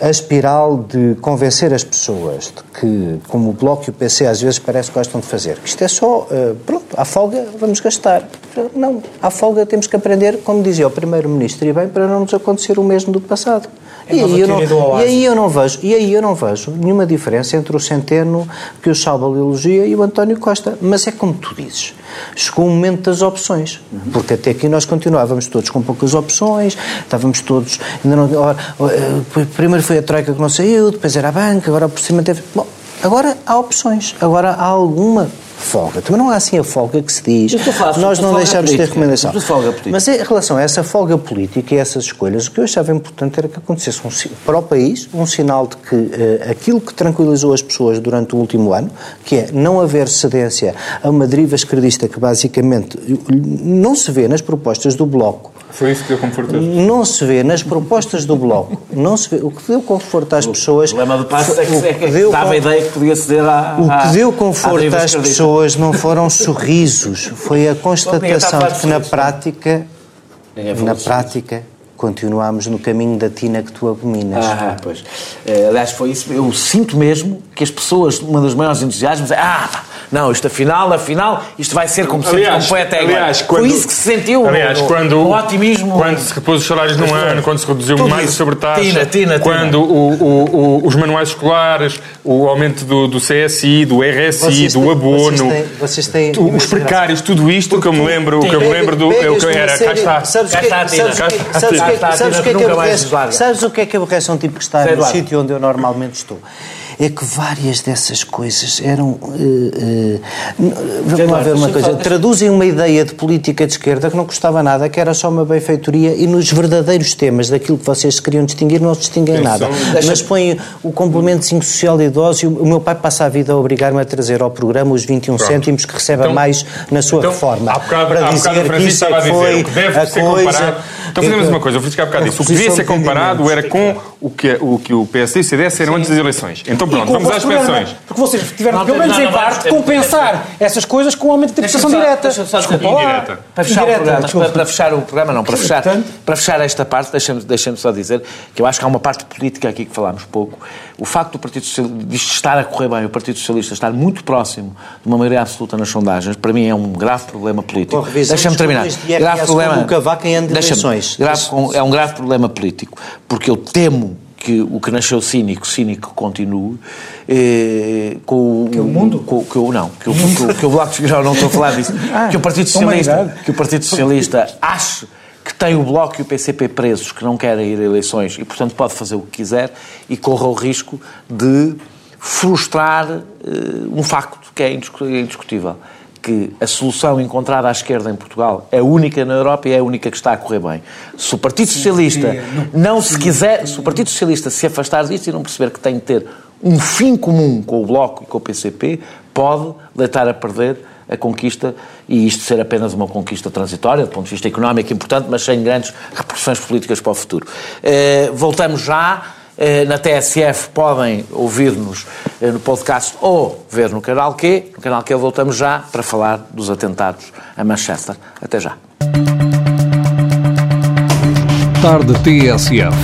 Speaker 2: a, a espiral de convencer as pessoas de que, como o Bloco e o PC às vezes parece que gostam de fazer, que isto é só, uh, pronto, à folga vamos gastar. Não, à folga temos que aprender, como dizia o Primeiro-Ministro, e bem, para não nos acontecer o mesmo do passado. É e, aí eu não, e aí eu não vejo, e aí eu não vejo nenhuma diferença entre o Centeno que o Salva elogia e o António Costa. Mas é como tu dizes, chegou o momento das opções, porque até aqui nós continuávamos todos com poucas opções, estávamos todos, ainda não, eh, primeiro foi a Troika que não saiu, depois era a banca, agora por cima teve. Bom, agora há opções, agora há alguma folga. Também não há assim a folga que se diz. Nós não deixamos de ter recomendação. Mas em relação a essa folga política e essas escolhas, o que eu achava importante era que acontecesse um, para o país um sinal de que uh, aquilo que tranquilizou as pessoas durante o último ano, que é não haver cedência a uma deriva esquerdista que basicamente não se vê nas propostas do Bloco
Speaker 3: foi isso que deu conforto
Speaker 2: Não se vê nas propostas do Bloco, não se vê. O que deu conforto às pessoas.
Speaker 1: O problema do passo é que, é que deu, dava a ideia que podia ceder à.
Speaker 2: O que deu conforto às pessoas não foram sorrisos, foi a constatação de que na prática. Na prática continuámos no caminho da tina que tu abominas.
Speaker 1: Ah, pois. Eh, aliás, foi isso. Eu sinto mesmo que as pessoas, uma das maiores entusiasmos é ah, não, isto afinal, afinal, isto vai ser como, aliás, sempre, como foi até aliás, agora. Quando, foi isso que se sentiu
Speaker 3: aliás,
Speaker 1: no,
Speaker 3: quando,
Speaker 1: no otimismo.
Speaker 3: Quando se repôs os salários num ano, quando se reduziu mais a sobretaxa,
Speaker 1: tina, tina,
Speaker 3: quando
Speaker 1: tina.
Speaker 3: O, o, o, os manuais escolares, o aumento do, do CSI, do RSI, vocês do têm, abono,
Speaker 2: vocês têm, vocês têm
Speaker 3: os precários, tudo isto, o que eu me lembro, o que eu me lembro do... Eu, que era, cá está.
Speaker 2: Sabes o que é que aborrece? Sabes o que é que aborrece um tipo que está no sítio onde eu normalmente estou? é que várias dessas coisas eram. Uh, uh, vamos lá ver uma coisa. Traduzem uma ideia de política de esquerda que não custava nada, que era só uma benfeitoria, e nos verdadeiros temas daquilo que vocês queriam distinguir, não se distinguem nada. Mas põem o complementozinho social de idosos e o meu pai passa a vida a obrigar-me a trazer ao programa os 21 Pronto. cêntimos que recebe então, mais na sua
Speaker 3: então,
Speaker 2: reforma.
Speaker 3: Bocado, para dizer que isso é que foi a coisa. Então fazemos uma coisa, eu vou ficar um bocado disso. O que devia ser comparado era com o que o, que o PSD e o CDS eram antes das eleições. Então pronto, vamos às pensões.
Speaker 4: Porque vocês tiveram, pelo menos em parte, compensar essas coisas com o aumento de tributação direta.
Speaker 1: Desculpa Para fechar o programa, para fechar o programa não, para fechar, para fechar esta parte, deixem-me só dizer que eu acho que há uma parte política aqui que falámos pouco. O facto do Partido Socialista, de estar a correr bem, o Partido Socialista estar muito próximo de uma maioria absoluta nas sondagens, para mim é um grave problema político. Deixa-me terminar.
Speaker 2: Grave problema.
Speaker 1: É um grave problema político, porque eu temo que o que nasceu cínico, cínico continue, eh, com
Speaker 4: que o mundo?
Speaker 1: Com, que o, não, que o, que, que o Bloco de Esquerda, não estou a falar disso, ah, que o Partido Socialista, que o Partido Socialista ache que tem o Bloco e o PCP presos, que não querem ir a eleições e, portanto, pode fazer o que quiser e corra o risco de frustrar eh, um facto que é indiscutível que a solução encontrada à esquerda em Portugal é única na Europa e é a única que está a correr bem. Se o Partido Socialista não se quiser, se o Partido Socialista se afastar disto e não perceber que tem de ter um fim comum com o Bloco e com o PCP, pode deitar a perder a conquista e isto ser apenas uma conquista transitória, do ponto de vista económico importante, mas sem grandes repercussões políticas para o futuro. Eh, voltamos já eh, na TSF podem ouvir-nos eh, no podcast ou ver no canal Q. No canal Q voltamos já para falar dos atentados a Manchester. Até já.
Speaker 5: Tarde TSF.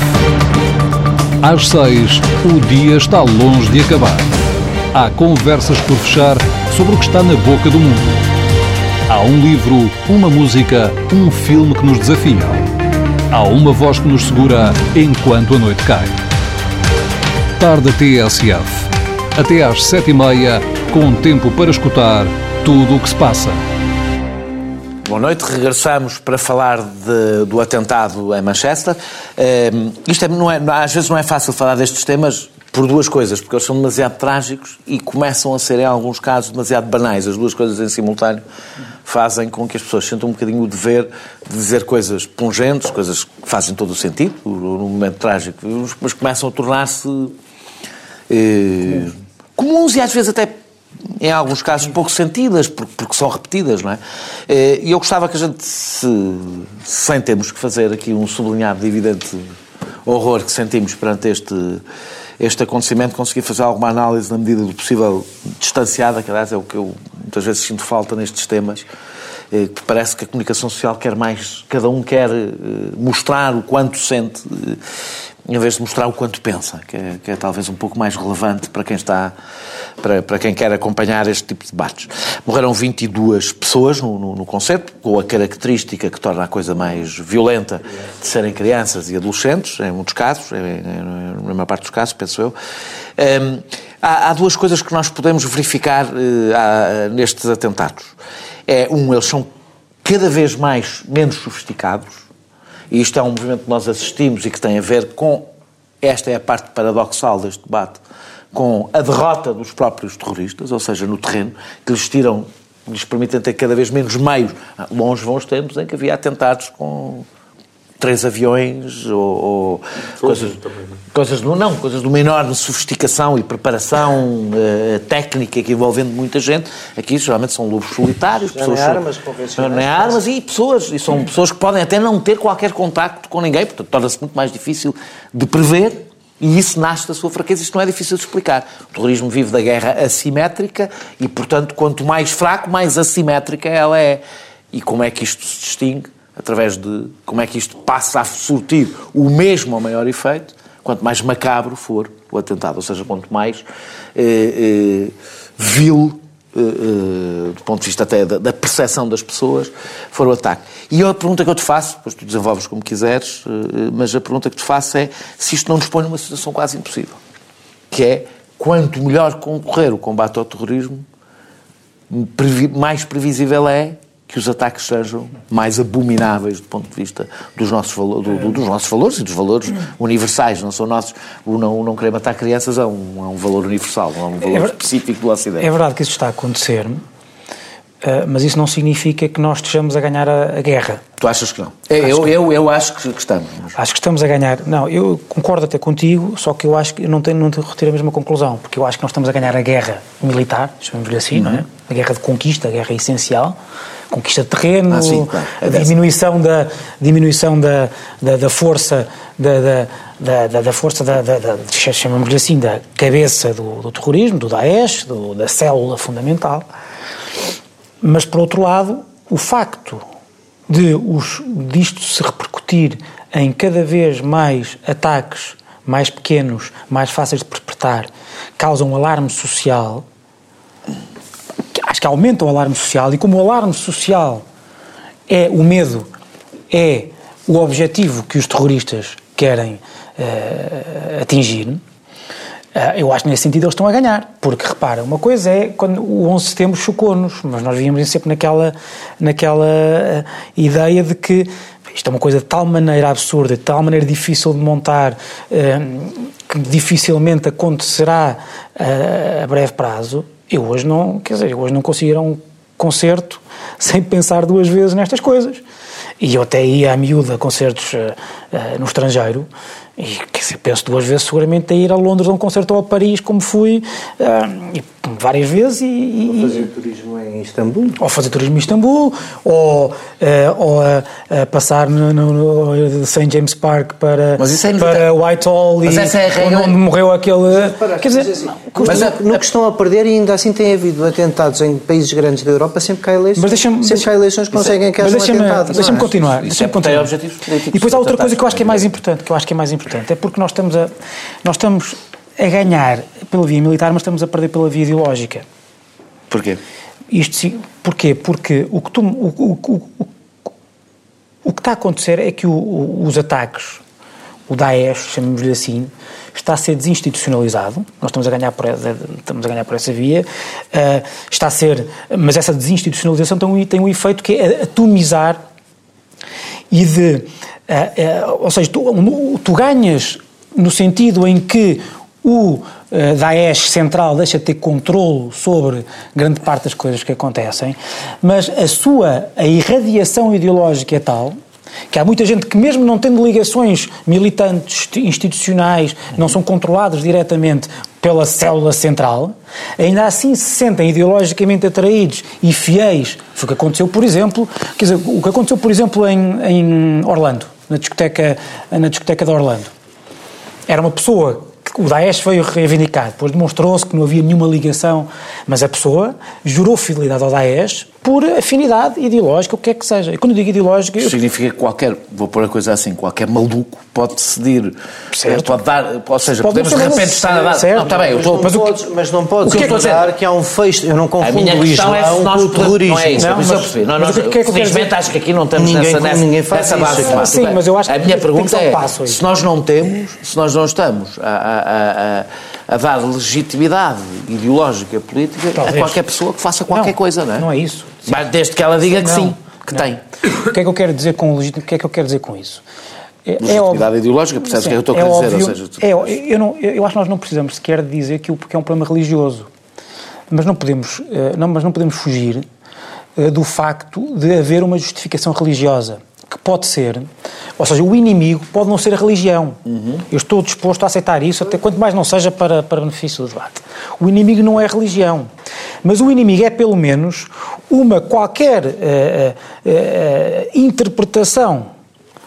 Speaker 5: Às seis, o dia está longe de acabar. Há conversas por fechar sobre o que está na boca do mundo. Há um livro, uma música, um filme que nos desafiam. Há uma voz que nos segura enquanto a noite cai. Tarde TSF. Até às sete e meia, com tempo para escutar tudo o que se passa.
Speaker 1: Boa noite, regressamos para falar de, do atentado em Manchester. Uh, isto é, não é, às vezes não é fácil falar destes temas por duas coisas, porque eles são demasiado trágicos e começam a ser, em alguns casos, demasiado banais. As duas coisas em simultâneo fazem com que as pessoas sintam um bocadinho o dever de dizer coisas pungentes, coisas que fazem todo o sentido, no momento trágico, mas começam a tornar-se eh, comuns e às vezes até em alguns casos pouco sentidas, porque, porque são repetidas, não é? Eh, e eu gostava que a gente, se, sem termos que fazer aqui um sublinhado de evidente horror que sentimos perante este, este acontecimento, conseguir fazer alguma análise na medida do possível distanciada, que aliás é o que eu muitas vezes sinto falta nestes temas, eh, que parece que a comunicação social quer mais, cada um quer mostrar o quanto sente em vez de mostrar o quanto pensa, que é, que é, talvez um pouco mais relevante para quem está, para, para quem quer acompanhar este tipo de debates. Morreram 22 pessoas no, no, no concerto, com a característica que torna a coisa mais violenta de serem crianças e adolescentes, em muitos casos, na maior parte dos casos, penso eu. Um, há, há, duas coisas que nós podemos verificar uh, nestes atentados. É, um, eles são cada vez mais menos sofisticados, e isto é um movimento que nós assistimos e que tem a ver com, esta é a parte paradoxal deste debate, com a derrota dos próprios terroristas, ou seja, no terreno, que lhes tiram, lhes permitem ter cada vez menos meios. Longe vão os tempos em que havia atentados com três aviões ou, ou coisas, coisas do, não, coisas de uma enorme sofisticação e preparação uh, técnica que envolvendo muita gente. Aqui geralmente são lobos solitários,
Speaker 2: Já pessoas não é armas convencionais.
Speaker 1: Não é armas e pessoas e são pessoas que podem até não ter qualquer contacto com ninguém, portanto torna-se muito mais difícil de prever. E isso nasce da sua fraqueza, isto não é difícil de explicar. O terrorismo vive da guerra assimétrica e, portanto, quanto mais fraco, mais assimétrica ela é. E como é que isto se distingue? Através de como é que isto passa a surtir o mesmo ou maior efeito, quanto mais macabro for o atentado, ou seja, quanto mais eh, eh, vil, eh, eh do ponto de vista até da, da percepção das pessoas, for o ataque. E a pergunta que eu te faço, depois tu desenvolves como quiseres, eh, eh, mas a pergunta que te faço é se isto não nos põe numa situação quase impossível, que é quanto melhor concorrer o combate ao terrorismo, mais previsível é que os ataques sejam mais abomináveis do ponto de vista dos nossos, valo, do, do, dos nossos valores e dos valores universais. Não são nossos. O não, não querer matar crianças é um, é um valor universal, não é um valor é, específico do Ocidente.
Speaker 4: É verdade que isso está a acontecer, Uh, mas isso não significa que nós estejamos a ganhar a, a guerra.
Speaker 1: Tu achas que não? É, eu, que... eu, eu acho que, estamos.
Speaker 4: Acho que estamos a ganhar. Não, eu concordo até contigo, só que eu acho que eu não tenho, não tenho retiro a mesma conclusão, porque eu acho que nós estamos a ganhar a guerra militar, chamamos-lhe assim, uhum. não é? Uhum. A guerra de conquista, a guerra essencial, conquista de terreno, ah, sim, claro. a diminuição da, diminuição da, da, da força da, da, da, da, força da, da, da chamamos-lhe assim, da cabeça do, do terrorismo, do Daesh, do, da célula fundamental. Mas, por outro lado, o facto de os, disto se repercutir em cada vez mais ataques mais pequenos, mais fáceis de interpretar, causa um alarme social, acho que aumenta o alarme social, e como o alarme social é o medo, é o objetivo que os terroristas querem uh, atingir, eu acho que nesse sentido eles estão a ganhar, porque repara, uma coisa é quando o 11 de setembro chocou-nos, mas nós víamos sempre naquela, naquela ah, ideia de que isto é uma coisa de tal maneira absurda, de tal maneira difícil de montar, ah, que dificilmente acontecerá a breve prazo. Eu hoje não, quer dizer, eu hoje não consigo ir a um concerto sem pensar duas vezes nestas coisas. E eu até ia à miúda a concertos no estrangeiro, e dizer, penso duas vezes seguramente a ir a Londres a um concerto ou a Paris, como fui uh, várias vezes. E,
Speaker 2: e, ou fazer turismo em Istambul.
Speaker 4: Ou fazer turismo em Istambul, ou, uh, ou a, a passar no, no, no St. James Park para, é para Whitehall
Speaker 1: mas e essa é a
Speaker 4: regra... onde morreu aquele. Mas, quer dizer,
Speaker 2: assim, mas a, no que estão a perder, e ainda assim tem havido atentados em países grandes da Europa, sempre que há eleições. Mas deixa sempre que há eleições conseguem que haja um atentado.
Speaker 4: Deixa-me continuar. Deixa
Speaker 1: é
Speaker 4: continuar.
Speaker 1: objetivos
Speaker 4: E depois há outra coisa que eu acho que é mais importante, que eu acho que é mais importante, é porque nós estamos a, nós estamos a ganhar pela via militar, mas estamos a perder pela via ideológica.
Speaker 1: Porquê?
Speaker 4: Isto, porquê? Porque o que, tu, o, o, o, que está a acontecer é que os ataques, o Daesh, chamemos-lhe assim, está a ser desinstitucionalizado. Nós estamos a ganhar por, estamos a ganhar por essa via. Uh, está a ser, mas essa desinstitucionalização tem, tem um efeito que é atomizar e de, uh, uh, ou seja, tu, tu ganhas no sentido em que o eh, Daesh central deixa de ter controle sobre grande parte das coisas que acontecem, mas a sua a irradiação ideológica é tal que há muita gente que mesmo não tendo ligações militantes, institucionais, não são controlados diretamente pela célula central, ainda assim se sentem ideologicamente atraídos e fiéis. Foi o que aconteceu, por exemplo, quer dizer, o que aconteceu, por exemplo, em, em Orlando, na discoteca, na discoteca de Orlando era uma pessoa o Daesh veio reivindicar, depois demonstrou-se que não havia nenhuma ligação, mas a pessoa jurou fidelidade ao Daesh por afinidade ideológica, o que é que seja. E quando eu digo ideológica...
Speaker 1: Eu... significa que qualquer, vou pôr a coisa assim, qualquer maluco pode decidir, certo. pode dar, ou seja, pode podemos de repente estar a dar...
Speaker 2: Certo. Não, está bem, eu estou... Mas, não podes, mas não podes o que é que, que há um fecho, eu não confundo o Islão é com o terrorismo. Não é isso,
Speaker 1: não, mas, eu percebi. Não, nós, que é que felizmente acho que aqui não estamos ninguém, nessa, nessa, ninguém faz nessa base
Speaker 4: isso. Sim, mas eu acho
Speaker 1: a minha pergunta é, se nós não temos, se nós não estamos a, a, a, a dar legitimidade ideológica política a qualquer pessoa que faça qualquer coisa, não é?
Speaker 4: Não é isso.
Speaker 1: Mas desde que ela diga que não, sim, que não. tem.
Speaker 4: O que é que eu quero dizer com legítimo? O que é que eu quero dizer com isso?
Speaker 1: É, é óbvio, ideológica, percebes o que eu estou a
Speaker 4: é
Speaker 1: dizer?
Speaker 4: Óbvio, seja, tu... é, eu, não, eu acho que nós não precisamos sequer dizer que porque é um problema religioso. Mas não podemos, eh, não, mas não podemos fugir eh, do facto de haver uma justificação religiosa que pode ser, ou seja, o inimigo pode não ser a religião. Uhum. Eu estou disposto a aceitar isso, até quanto mais não seja para, para benefício do debate. O inimigo não é a religião, mas o inimigo é pelo menos uma qualquer uh, uh, interpretação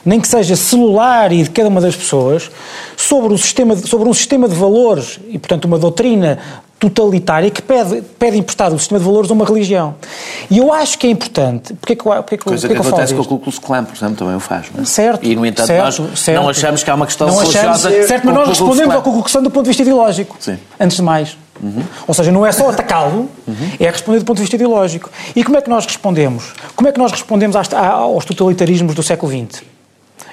Speaker 4: nem que seja celular e de cada uma das pessoas, sobre, o sistema, sobre um sistema de valores e, portanto, uma doutrina totalitária que pede, pede emprestado o sistema de valores a uma religião. E eu acho que é importante. Porque é que, porque é que,
Speaker 1: Coisa
Speaker 4: porque
Speaker 1: que, que acontece com o Ku Klux Klan, por exemplo, também o faz. Não
Speaker 4: é? Certo.
Speaker 1: E, no entanto,
Speaker 4: certo,
Speaker 1: nós
Speaker 4: certo.
Speaker 1: não achamos que há uma questão
Speaker 4: não
Speaker 1: religiosa.
Speaker 4: Achamos, certo, mas nós respondemos ao Ku Klux Klan do ponto de vista ideológico.
Speaker 1: Sim.
Speaker 4: Antes de mais. Uhum. Ou seja, não é só atacá-lo, uhum. é responder do ponto de vista ideológico. E como é que nós respondemos? Como é que nós respondemos aos totalitarismos do século XX?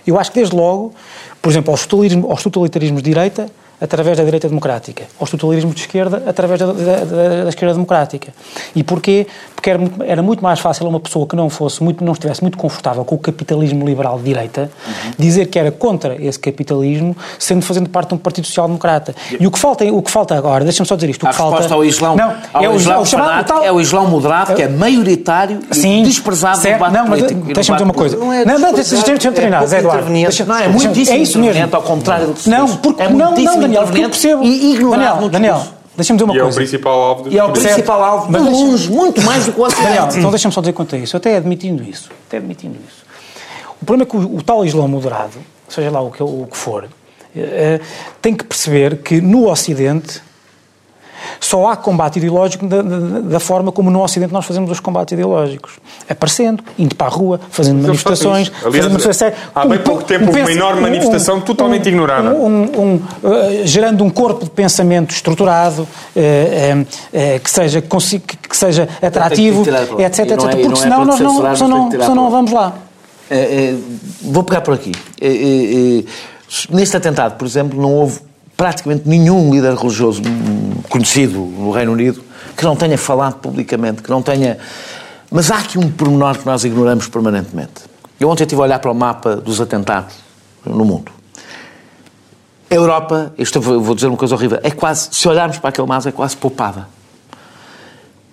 Speaker 4: Eu acho que desde logo, por exemplo, aos totalitarismos, aos totalitarismos de direita, através da direita democrática, aos totalitarismos de esquerda, através da, da, da, da esquerda democrática. E porquê? Porque era, era, muito mais fácil a uma pessoa que não fosse muito, não estivesse muito confortável com o capitalismo liberal de direita, uhum. dizer que era contra esse capitalismo, sendo fazendo parte de um Partido Social Democrata. E o que falta, o que falta agora, deixa-me só dizer isto, o
Speaker 1: que
Speaker 4: a falta
Speaker 1: ao Islão, não, ao é o Islão, o chamado, tal, é o Islão moderado, que é maioritário sim, e desprezado
Speaker 4: certo,
Speaker 1: no
Speaker 4: não,
Speaker 1: mas
Speaker 4: deixa-me dizer uma coisa. Não, é não, não deixa-me terminar, Zé Eduardo.
Speaker 1: Não, é muito
Speaker 4: é isso mesmo.
Speaker 1: ao contrário do
Speaker 4: Não, porque
Speaker 1: é
Speaker 4: não, não, Daniel, porque eu percebo
Speaker 1: e ignorado
Speaker 4: Daniel, Daniel, deixa-me dizer uma
Speaker 3: e
Speaker 4: coisa.
Speaker 3: é o principal alvo do
Speaker 1: E é o principal alvo de longe, muito mais do que o Ocidente.
Speaker 4: Daniel, então deixa-me só dizer quanto a isso. Até admitindo isso, até admitindo isso. O problema é que o, o tal Islão moderado, seja lá o que, o que for, eh, tem que perceber que no Ocidente só há combate ideológico da, da, da, forma como no Ocidente nós fazemos os combates ideológicos. Aparecendo, indo para a rua, fazendo manifestações.
Speaker 3: Aliás, fazendo manifestações há bem pouco tempo um, uma enorme manifestação um, totalmente
Speaker 4: um,
Speaker 3: ignorada.
Speaker 4: Uh, gerando um corpo de pensamento estruturado, uh, uh, que, seja, que, que seja atrativo, etc. etc. É, porque senão nós não, senão, senão não vamos lá.
Speaker 1: É, é, vou pegar por aqui. É, neste atentado, por exemplo, não houve praticamente nenhum líder religioso conhecido no Reino Unido que não tenha falado publicamente, que não tenha. Mas há aqui um pormenor que nós ignoramos permanentemente. Eu ontem estive a olhar para o mapa dos atentados no mundo. A Europa, isto vou dizer uma coisa horrível, é quase, se olharmos para aquele mapa, é quase poupada.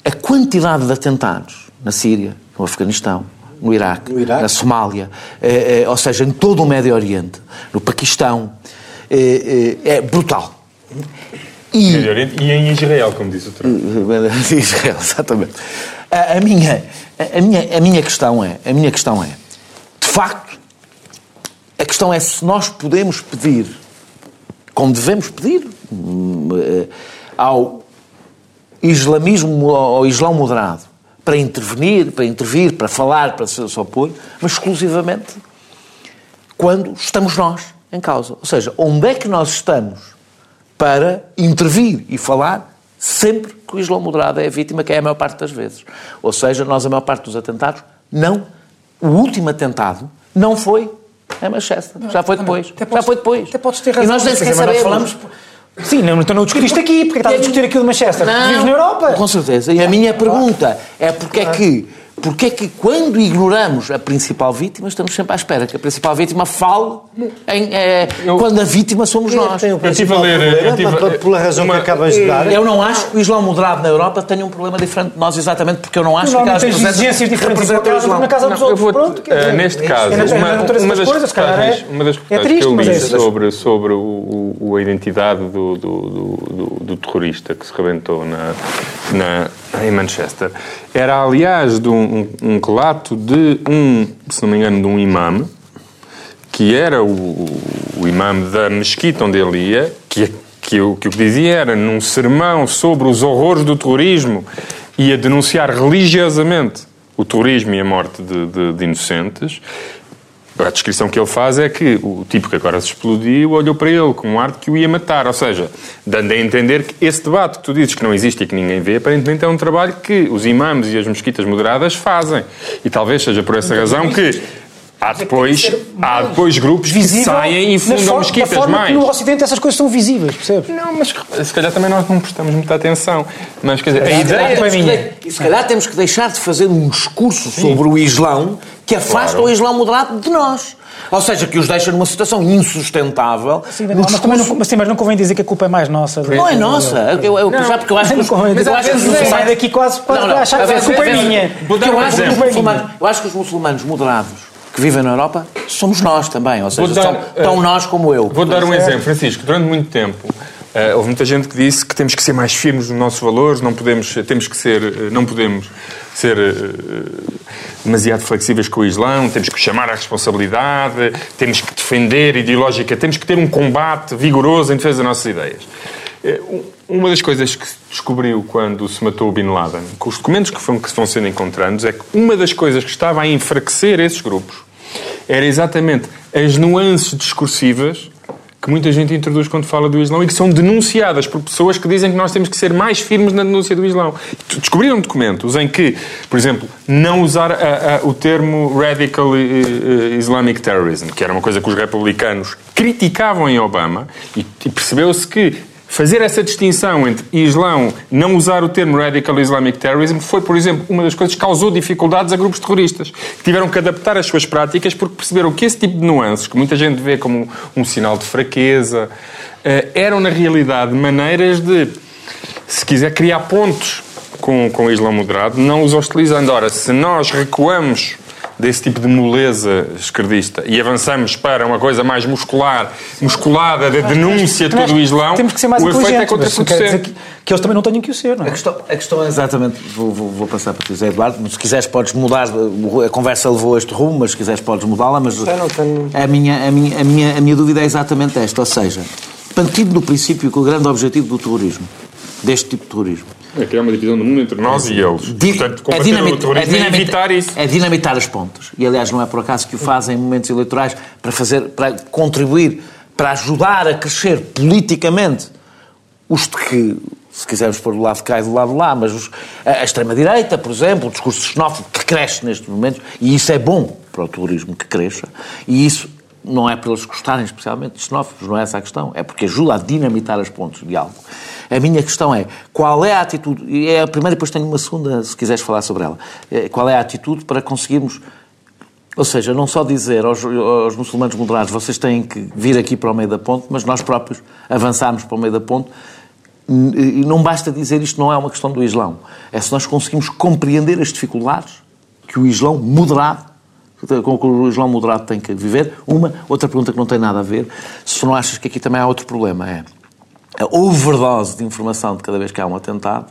Speaker 1: A quantidade de atentados na Síria, no Afeganistão, no Iraque, no Iraque. na Somália, eh, eh, ou seja, em todo o Médio Oriente, no Paquistão, é brutal.
Speaker 3: E, e em Israel, como disse o Trump. Em
Speaker 1: Israel, exatamente. A, a, minha, a, minha, a minha questão é, a minha questão é, de facto, a questão é se nós podemos pedir, como devemos pedir, ao islamismo, ao islão moderado, para intervenir, para intervir, para falar, para se opor, mas exclusivamente quando estamos nós em causa. Ou seja, onde é que nós estamos para intervir e falar sempre que o Islão moderado é a vítima, que é a maior parte das vezes. Ou seja, nós, a maior parte dos atentados, não. O último atentado não foi em Manchester. Já foi depois. Já foi depois.
Speaker 4: Até podes ter razão.
Speaker 1: E nós nem sequer sabemos. Falamos,
Speaker 4: Sim, não, então não discutiste aqui, porque estás a discutir aquilo de Manchester. Não, vives na Europa.
Speaker 1: Com certeza. E a minha pergunta é porque é que porque é que quando ignoramos a principal vítima, estamos sempre à espera que a principal vítima fale em, é, eu, quando a vítima somos nós.
Speaker 2: Eu estive a ler... Eu tive, pela razão uma, que acabas de dar.
Speaker 1: Eu não acho que o Islão moderado na Europa tenha um problema diferente de nós, exatamente porque eu não acho que aquelas
Speaker 4: exigências diferentes na casa dos outros. Vou, Pronto,
Speaker 3: uh, neste caso, uma, uma, das coisas, é, uma das é triste, que eu li é sobre, sobre o, o, a identidade do, do, do, do, terrorista que se rebentou na, na, em Manchester. Era, aliás, de um, um, relato de um, se não me engano, de um imã, que era o, o imã da mesquita onde ele ia, que, que, o, que o que dizia era, num sermão sobre os horrores do terrorismo, ia denunciar religiosamente o terrorismo e a morte de, de, de inocentes, a descrição que ele faz é que o tipo que agora se explodiu olhou para ele com um ar de que o ia matar. Ou seja, dando a entender que esse debate que tu dizes que não existe e que ninguém vê, aparentemente é um trabalho que os imãs e as mesquitas moderadas fazem. E talvez seja por essa razão que Há depois, há depois grupos que saem e fundam mesquitas da forma mais. Que
Speaker 4: no Ocidente essas coisas são visíveis, percebes?
Speaker 3: Não, mas se calhar também nós não prestamos muita atenção. Mas quer dizer, a
Speaker 1: ideia é minha. Se calhar temos que deixar de fazer um discurso Sim. sobre o Islão que afasta claro. o Islão moderado de nós. Ou seja, que os deixa numa situação insustentável.
Speaker 4: Sim, mas, discurso... mas, não, mas, sim, mas não convém dizer que a culpa é mais nossa.
Speaker 1: Não é nossa. Eu, eu, não, já porque eu acho que... Os,
Speaker 4: mas eu acho que os muçulmanos... Sai daqui quase para achar que a culpa é minha.
Speaker 1: Eu acho que os muçulmanos moderados que vivem na Europa somos nós também, ou seja, dar, são tão uh, nós como eu.
Speaker 3: Vou dar um exemplo, Francisco. Durante muito tempo uh, houve muita gente que disse que temos que ser mais firmes nos nossos valores, não podemos, temos que ser, uh, não podemos ser demasiado flexíveis com o Islão, temos que chamar à responsabilidade, temos que defender ideológica, temos que ter um combate vigoroso em defesa das nossas ideias. Uma das coisas que se descobriu quando se matou o Bin Laden, com os documentos que, foram, que sendo encontrados, é que uma das coisas que estava a enfraquecer esses grupos era exatamente as nuances discursivas que muita gente introduz quando fala do Islão e que são denunciadas por pessoas que dizem que nós temos que ser mais firmes na denúncia do Islão. Descobriram documentos em que, por exemplo, não usar a, a, o termo Radical Islamic Terrorism, que era uma coisa que os republicanos criticavam em Obama, e, e percebeu-se que Fazer essa distinção entre Islão, não usar o termo Radical Islamic Terrorism, foi, por exemplo, uma das coisas que causou dificuldades a grupos terroristas, que tiveram que adaptar as suas práticas porque perceberam que esse tipo de nuances, que muita gente vê como um sinal de fraqueza, eh, eram, na realidade, maneiras de, se quiser, criar pontos com, com o Islão moderado, não os hostilizando. Ora, se nós recuamos desse tipo de moleza esquerdista e avançamos para uma coisa mais muscular, musculada, da denúncia de todo o Islão,
Speaker 4: temos que ser mais o efeito é contraproducente. Que, que eles também não tenham que o ser, não é?
Speaker 1: A questão, a questão é exatamente, vou, vou, vou passar para ti, José Eduardo, se quiseres podes mudar, a conversa levou este rumo, mas se quiseres podes mudá-la, mas não tenho... a, minha, a, minha, a, minha, a minha dúvida é exatamente esta, ou seja, partindo do princípio que o grande objetivo do terrorismo, deste tipo de terrorismo,
Speaker 3: é criar uma divisão do mundo entre nós e eles. Di Portanto,
Speaker 1: é, dinamit, o é, dinamit, é evitar isso. É dinamitar as pontes. E, aliás, não é por acaso que o fazem em momentos eleitorais para, fazer, para contribuir, para ajudar a crescer politicamente os que, se quisermos pôr do lado de cá e do lado de lá, mas os, a, a extrema-direita, por exemplo, o discurso xenófobo que cresce neste momento, e isso é bom para o terrorismo que cresça, e isso não é para eles gostarem especialmente de xenófobos, não é essa a questão, é porque ajuda a dinamitar as pontes de algo. A minha questão é, qual é a atitude, e é a primeira, depois tenho uma segunda, se quiseres falar sobre ela, é, qual é a atitude para conseguirmos, ou seja, não só dizer aos, aos muçulmanos moderados, vocês têm que vir aqui para o meio da ponte, mas nós próprios avançarmos para o meio da ponte, e não basta dizer isto não é uma questão do Islão, é se nós conseguimos compreender as dificuldades que o Islão moderado com que o Islão moderado tem que viver. Uma, outra pergunta que não tem nada a ver, se não achas que aqui também há outro problema, é a overdose de informação de cada vez que há um atentado,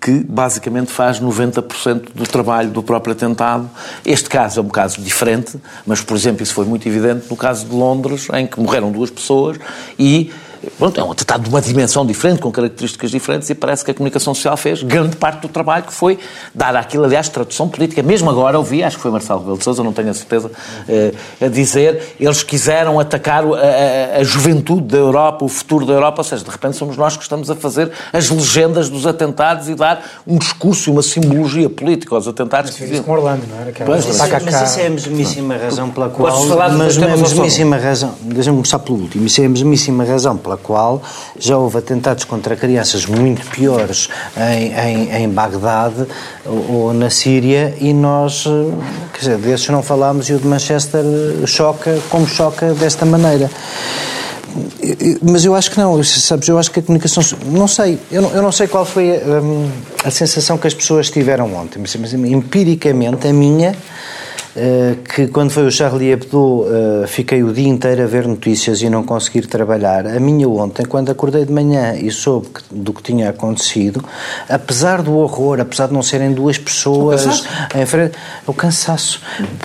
Speaker 1: que basicamente faz 90% do trabalho do próprio atentado. Este caso é um caso diferente, mas, por exemplo, isso foi muito evidente no caso de Londres, em que morreram duas pessoas e Pronto, é um atentado de uma dimensão diferente, com características diferentes, e parece que a comunicação social fez grande parte do trabalho que foi dar aquilo, aliás, tradução política. Mesmo agora ouvi, acho que foi Marcelo Rebelo de Sousa, não tenho a certeza, eh, a dizer, eles quiseram atacar a, a, a, juventude da Europa, o futuro da Europa, ou seja, de repente somos nós que estamos a fazer as legendas dos atentados e dar um discurso e uma simbologia política aos atentados.
Speaker 4: Mas fez isso com Orlando, não era?
Speaker 2: Pois, mas, mas isso é a mesmíssima razão pela qual... Mas a mesmíssima razão, deixa-me começar pelo último, isso é a mesmíssima razão pela pela qual já houve atentados contra crianças muito piores em, em, em Bagdade ou, na Síria e nós, eh, quer dizer, desses não falámos e o de Manchester choca como choca desta maneira. Mas eu acho que não, sabes, eu acho que a comunicação, não sei, eu não, eu não sei qual foi a, hum, a, sensação que as pessoas tiveram ontem, mas, empiricamente a minha eh, que quando foi o Charlie Hebdo eh, fiquei o dia inteiro a ver notícias e não conseguir trabalhar. A minha ontem, quando acordei de manhã e soube do que tinha acontecido, apesar do horror, apesar de não serem duas pessoas em frente, o cansaço.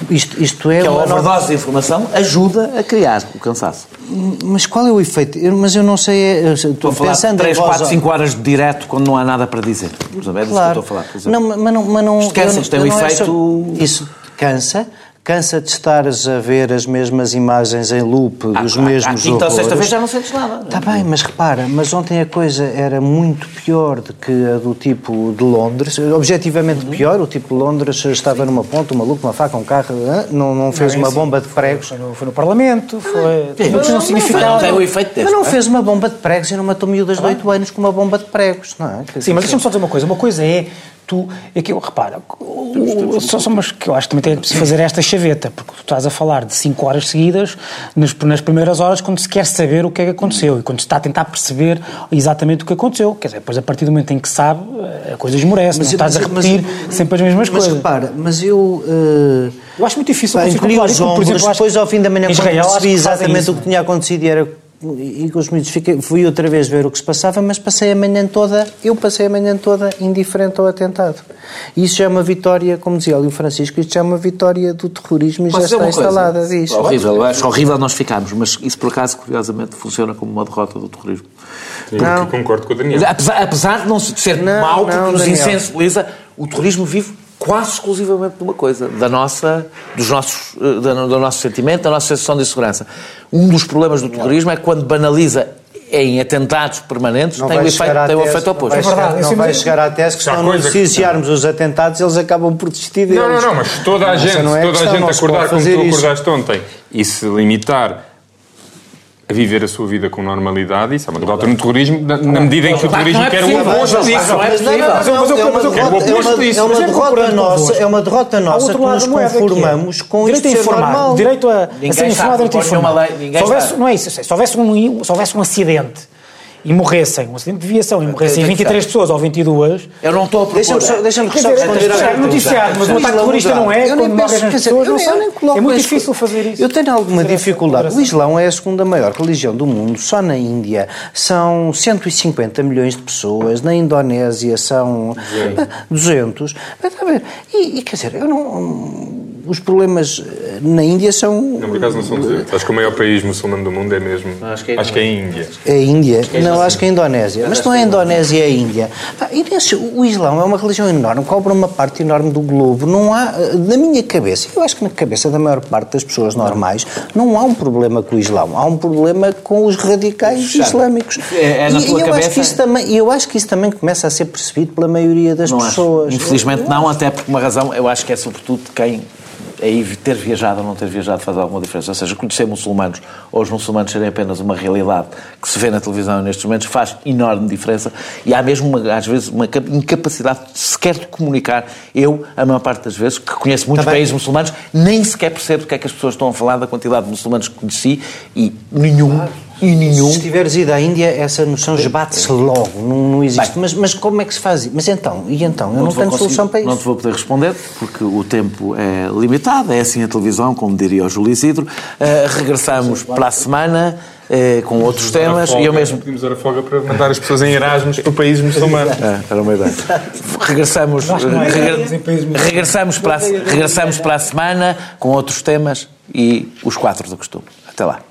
Speaker 2: Isto, isto é
Speaker 1: que uma overdose nova... de informação ajuda a criar o cansaço.
Speaker 2: Mas qual é o efeito? Eu, mas eu não sei. É,
Speaker 1: estou, pensando 3, 4, 5 horas de direto quando não há nada para dizer. É claro. estou a falar.
Speaker 2: Não, mas não. Mas não
Speaker 1: tem um efeito. É só...
Speaker 2: Isso cansa, cansa de estares a ver as mesmas imagens em loop, ah, os mesmos
Speaker 1: ah, Então, sexta vez já não sentes nada.
Speaker 2: Está bem, mas repara, mas ontem a coisa era muito pior do que a do tipo de Londres, objetivamente uhum. pior, o tipo de Londres estava numa ponta, um maluco, uma faca, um carro, não, não fez não, é uma assim, bomba de pregos.
Speaker 4: Foi no, foi no Parlamento, foi...
Speaker 1: Sim, mas não significava... Não, o efeito
Speaker 2: desse, mas não é? fez uma bomba de pregos e não matou miúdas de 8 anos com uma bomba de pregos, não é?
Speaker 4: Sim, mas deixa-me só dizer uma coisa, uma coisa é tu, é que eu, repara, só, só, mas que eu acho que também é preciso fazer esta chaveta, porque tu estás a falar de 5 horas seguidas, nas, nas, primeiras horas, quando se quer saber o que é que aconteceu e quando se está a tentar perceber exatamente o que aconteceu. Quer dizer, depois a partir do momento em que sabe, a coisa esmorece, mas, não estás mas, a repetir mas, sempre as mesmas
Speaker 2: mas,
Speaker 4: coisas.
Speaker 2: Mas repara, mas eu. Uh,
Speaker 4: eu acho muito difícil
Speaker 2: pá, encolhi os ombros, depois ao fim da manhã, Israel, quando percebi exatamente o que tinha acontecido e era e com os miúdos fiquei, fui outra vez ver o que se passava, mas passei a manhã toda, eu passei a manhã toda indiferente ao atentado. E isso já é uma vitória, como dizia ali o Francisco, isto já é uma vitória do terrorismo e já está instalada disso.
Speaker 1: É horrível, acho horrível nós ficarmos, mas isso por acaso, curiosamente, funciona como uma derrota do terrorismo.
Speaker 3: Não. concordo com o Daniel.
Speaker 1: Apesar, apesar de não ser não, mau, porque não, nos Daniel. insensibiliza, o terrorismo vive quase exclusivamente de uma coisa, da nossa, dos nossos, eh, do nosso sentimento, da nossa sensação de insegurança. Um dos problemas do terrorismo é quando banaliza em atentados permanentes, não tem, o efeito, tem o efeito oposto.
Speaker 2: Não vai, chegar, é não vai chegar à tese que se não noticiarmos os atentados, eles acabam por desistir deles.
Speaker 3: Não, não, não, mas toda a gente, é toda a gente acordar como tu acordaste ontem e se limitar a viver a sua vida com normalidade, isso é uma derrota no terrorismo, na, na medida em que o terrorismo quer o oposto disso.
Speaker 2: É uma derrota nossa, é uma derrota nossa que nos conformamos com
Speaker 4: isto ser normal. Direito a ser informado, direito a informar. Não é isso, se houvesse um acidente e morressem, um acidente de viação, e morressem 23 pessoas ou 22...
Speaker 1: Eu não estou a propor...
Speaker 2: Deixa-me deixa só responder
Speaker 4: a noticiário, mas um ataque terrorista não é, quando morrem as pessoas, não sei. É muito difícil fazer isso.
Speaker 2: Eu tenho alguma dificuldade. O Islão é a segunda maior religião do mundo, só na Índia. São 150 milhões de pessoas, na Indonésia são 200. E, e quer dizer, eu não os problemas eh, na Índia são.
Speaker 3: Não, por acaso não são 200. Acho que o maior país muçulmano do mundo é mesmo. Acho que é, acho que é a Índia.
Speaker 2: É a Índia? Acho é não, acho que é a Indonésia. Mas não é a Indonésia, é a Índia. E nesse, o Islão é uma religião enorme, cobra uma parte enorme do globo. Não há. Eh, na minha cabeça, eu acho que na cabeça da maior parte das pessoas normais, não há um problema com o Islão. Há um problema com os radicais islâmicos.
Speaker 1: É, é na e, tua eu
Speaker 2: cabeça. Acho que isso também, eu acho que isso também começa a ser percebido pela maioria das
Speaker 1: não
Speaker 2: pessoas.
Speaker 1: Acho. Infelizmente não, até porque uma razão, eu acho que é sobretudo quem aí ter viajado ou não ter viajado faz alguma diferença. Ou seja, conhecer muçulmanos ou os muçulmanos serem apenas uma realidade que se vê na televisão nestes momentos faz enorme diferença e há mesmo, uma, às vezes, uma incapacidade sequer de comunicar. Eu, a maior parte das vezes, que conheço muitos Também. países muçulmanos, nem sequer percebo o que é que as pessoas estão a falar da quantidade de muçulmanos que conheci e nenhum. Claro e nenhum.
Speaker 2: Se tiveres ido à Índia, essa noção esbate-se logo, não, não existe. Bem, mas, mas como é que se faz isso? Mas então, e então? Eu não, não tenho solução para isso.
Speaker 1: Não te vou poder responder, porque o tempo é limitado, é assim a televisão, como diria o Júlio Isidro. Uh, regressamos para a semana. Eh, com outros temas.
Speaker 3: Folga,
Speaker 1: e eu mesmo.
Speaker 3: Pedimos a folga para mandar as pessoas em Erasmus para países muçulmanos.
Speaker 1: É, era uma ideia. Regressamos, é regressamos, para a, regressamos para a semana com outros temas e os quatro do costume. Até lá.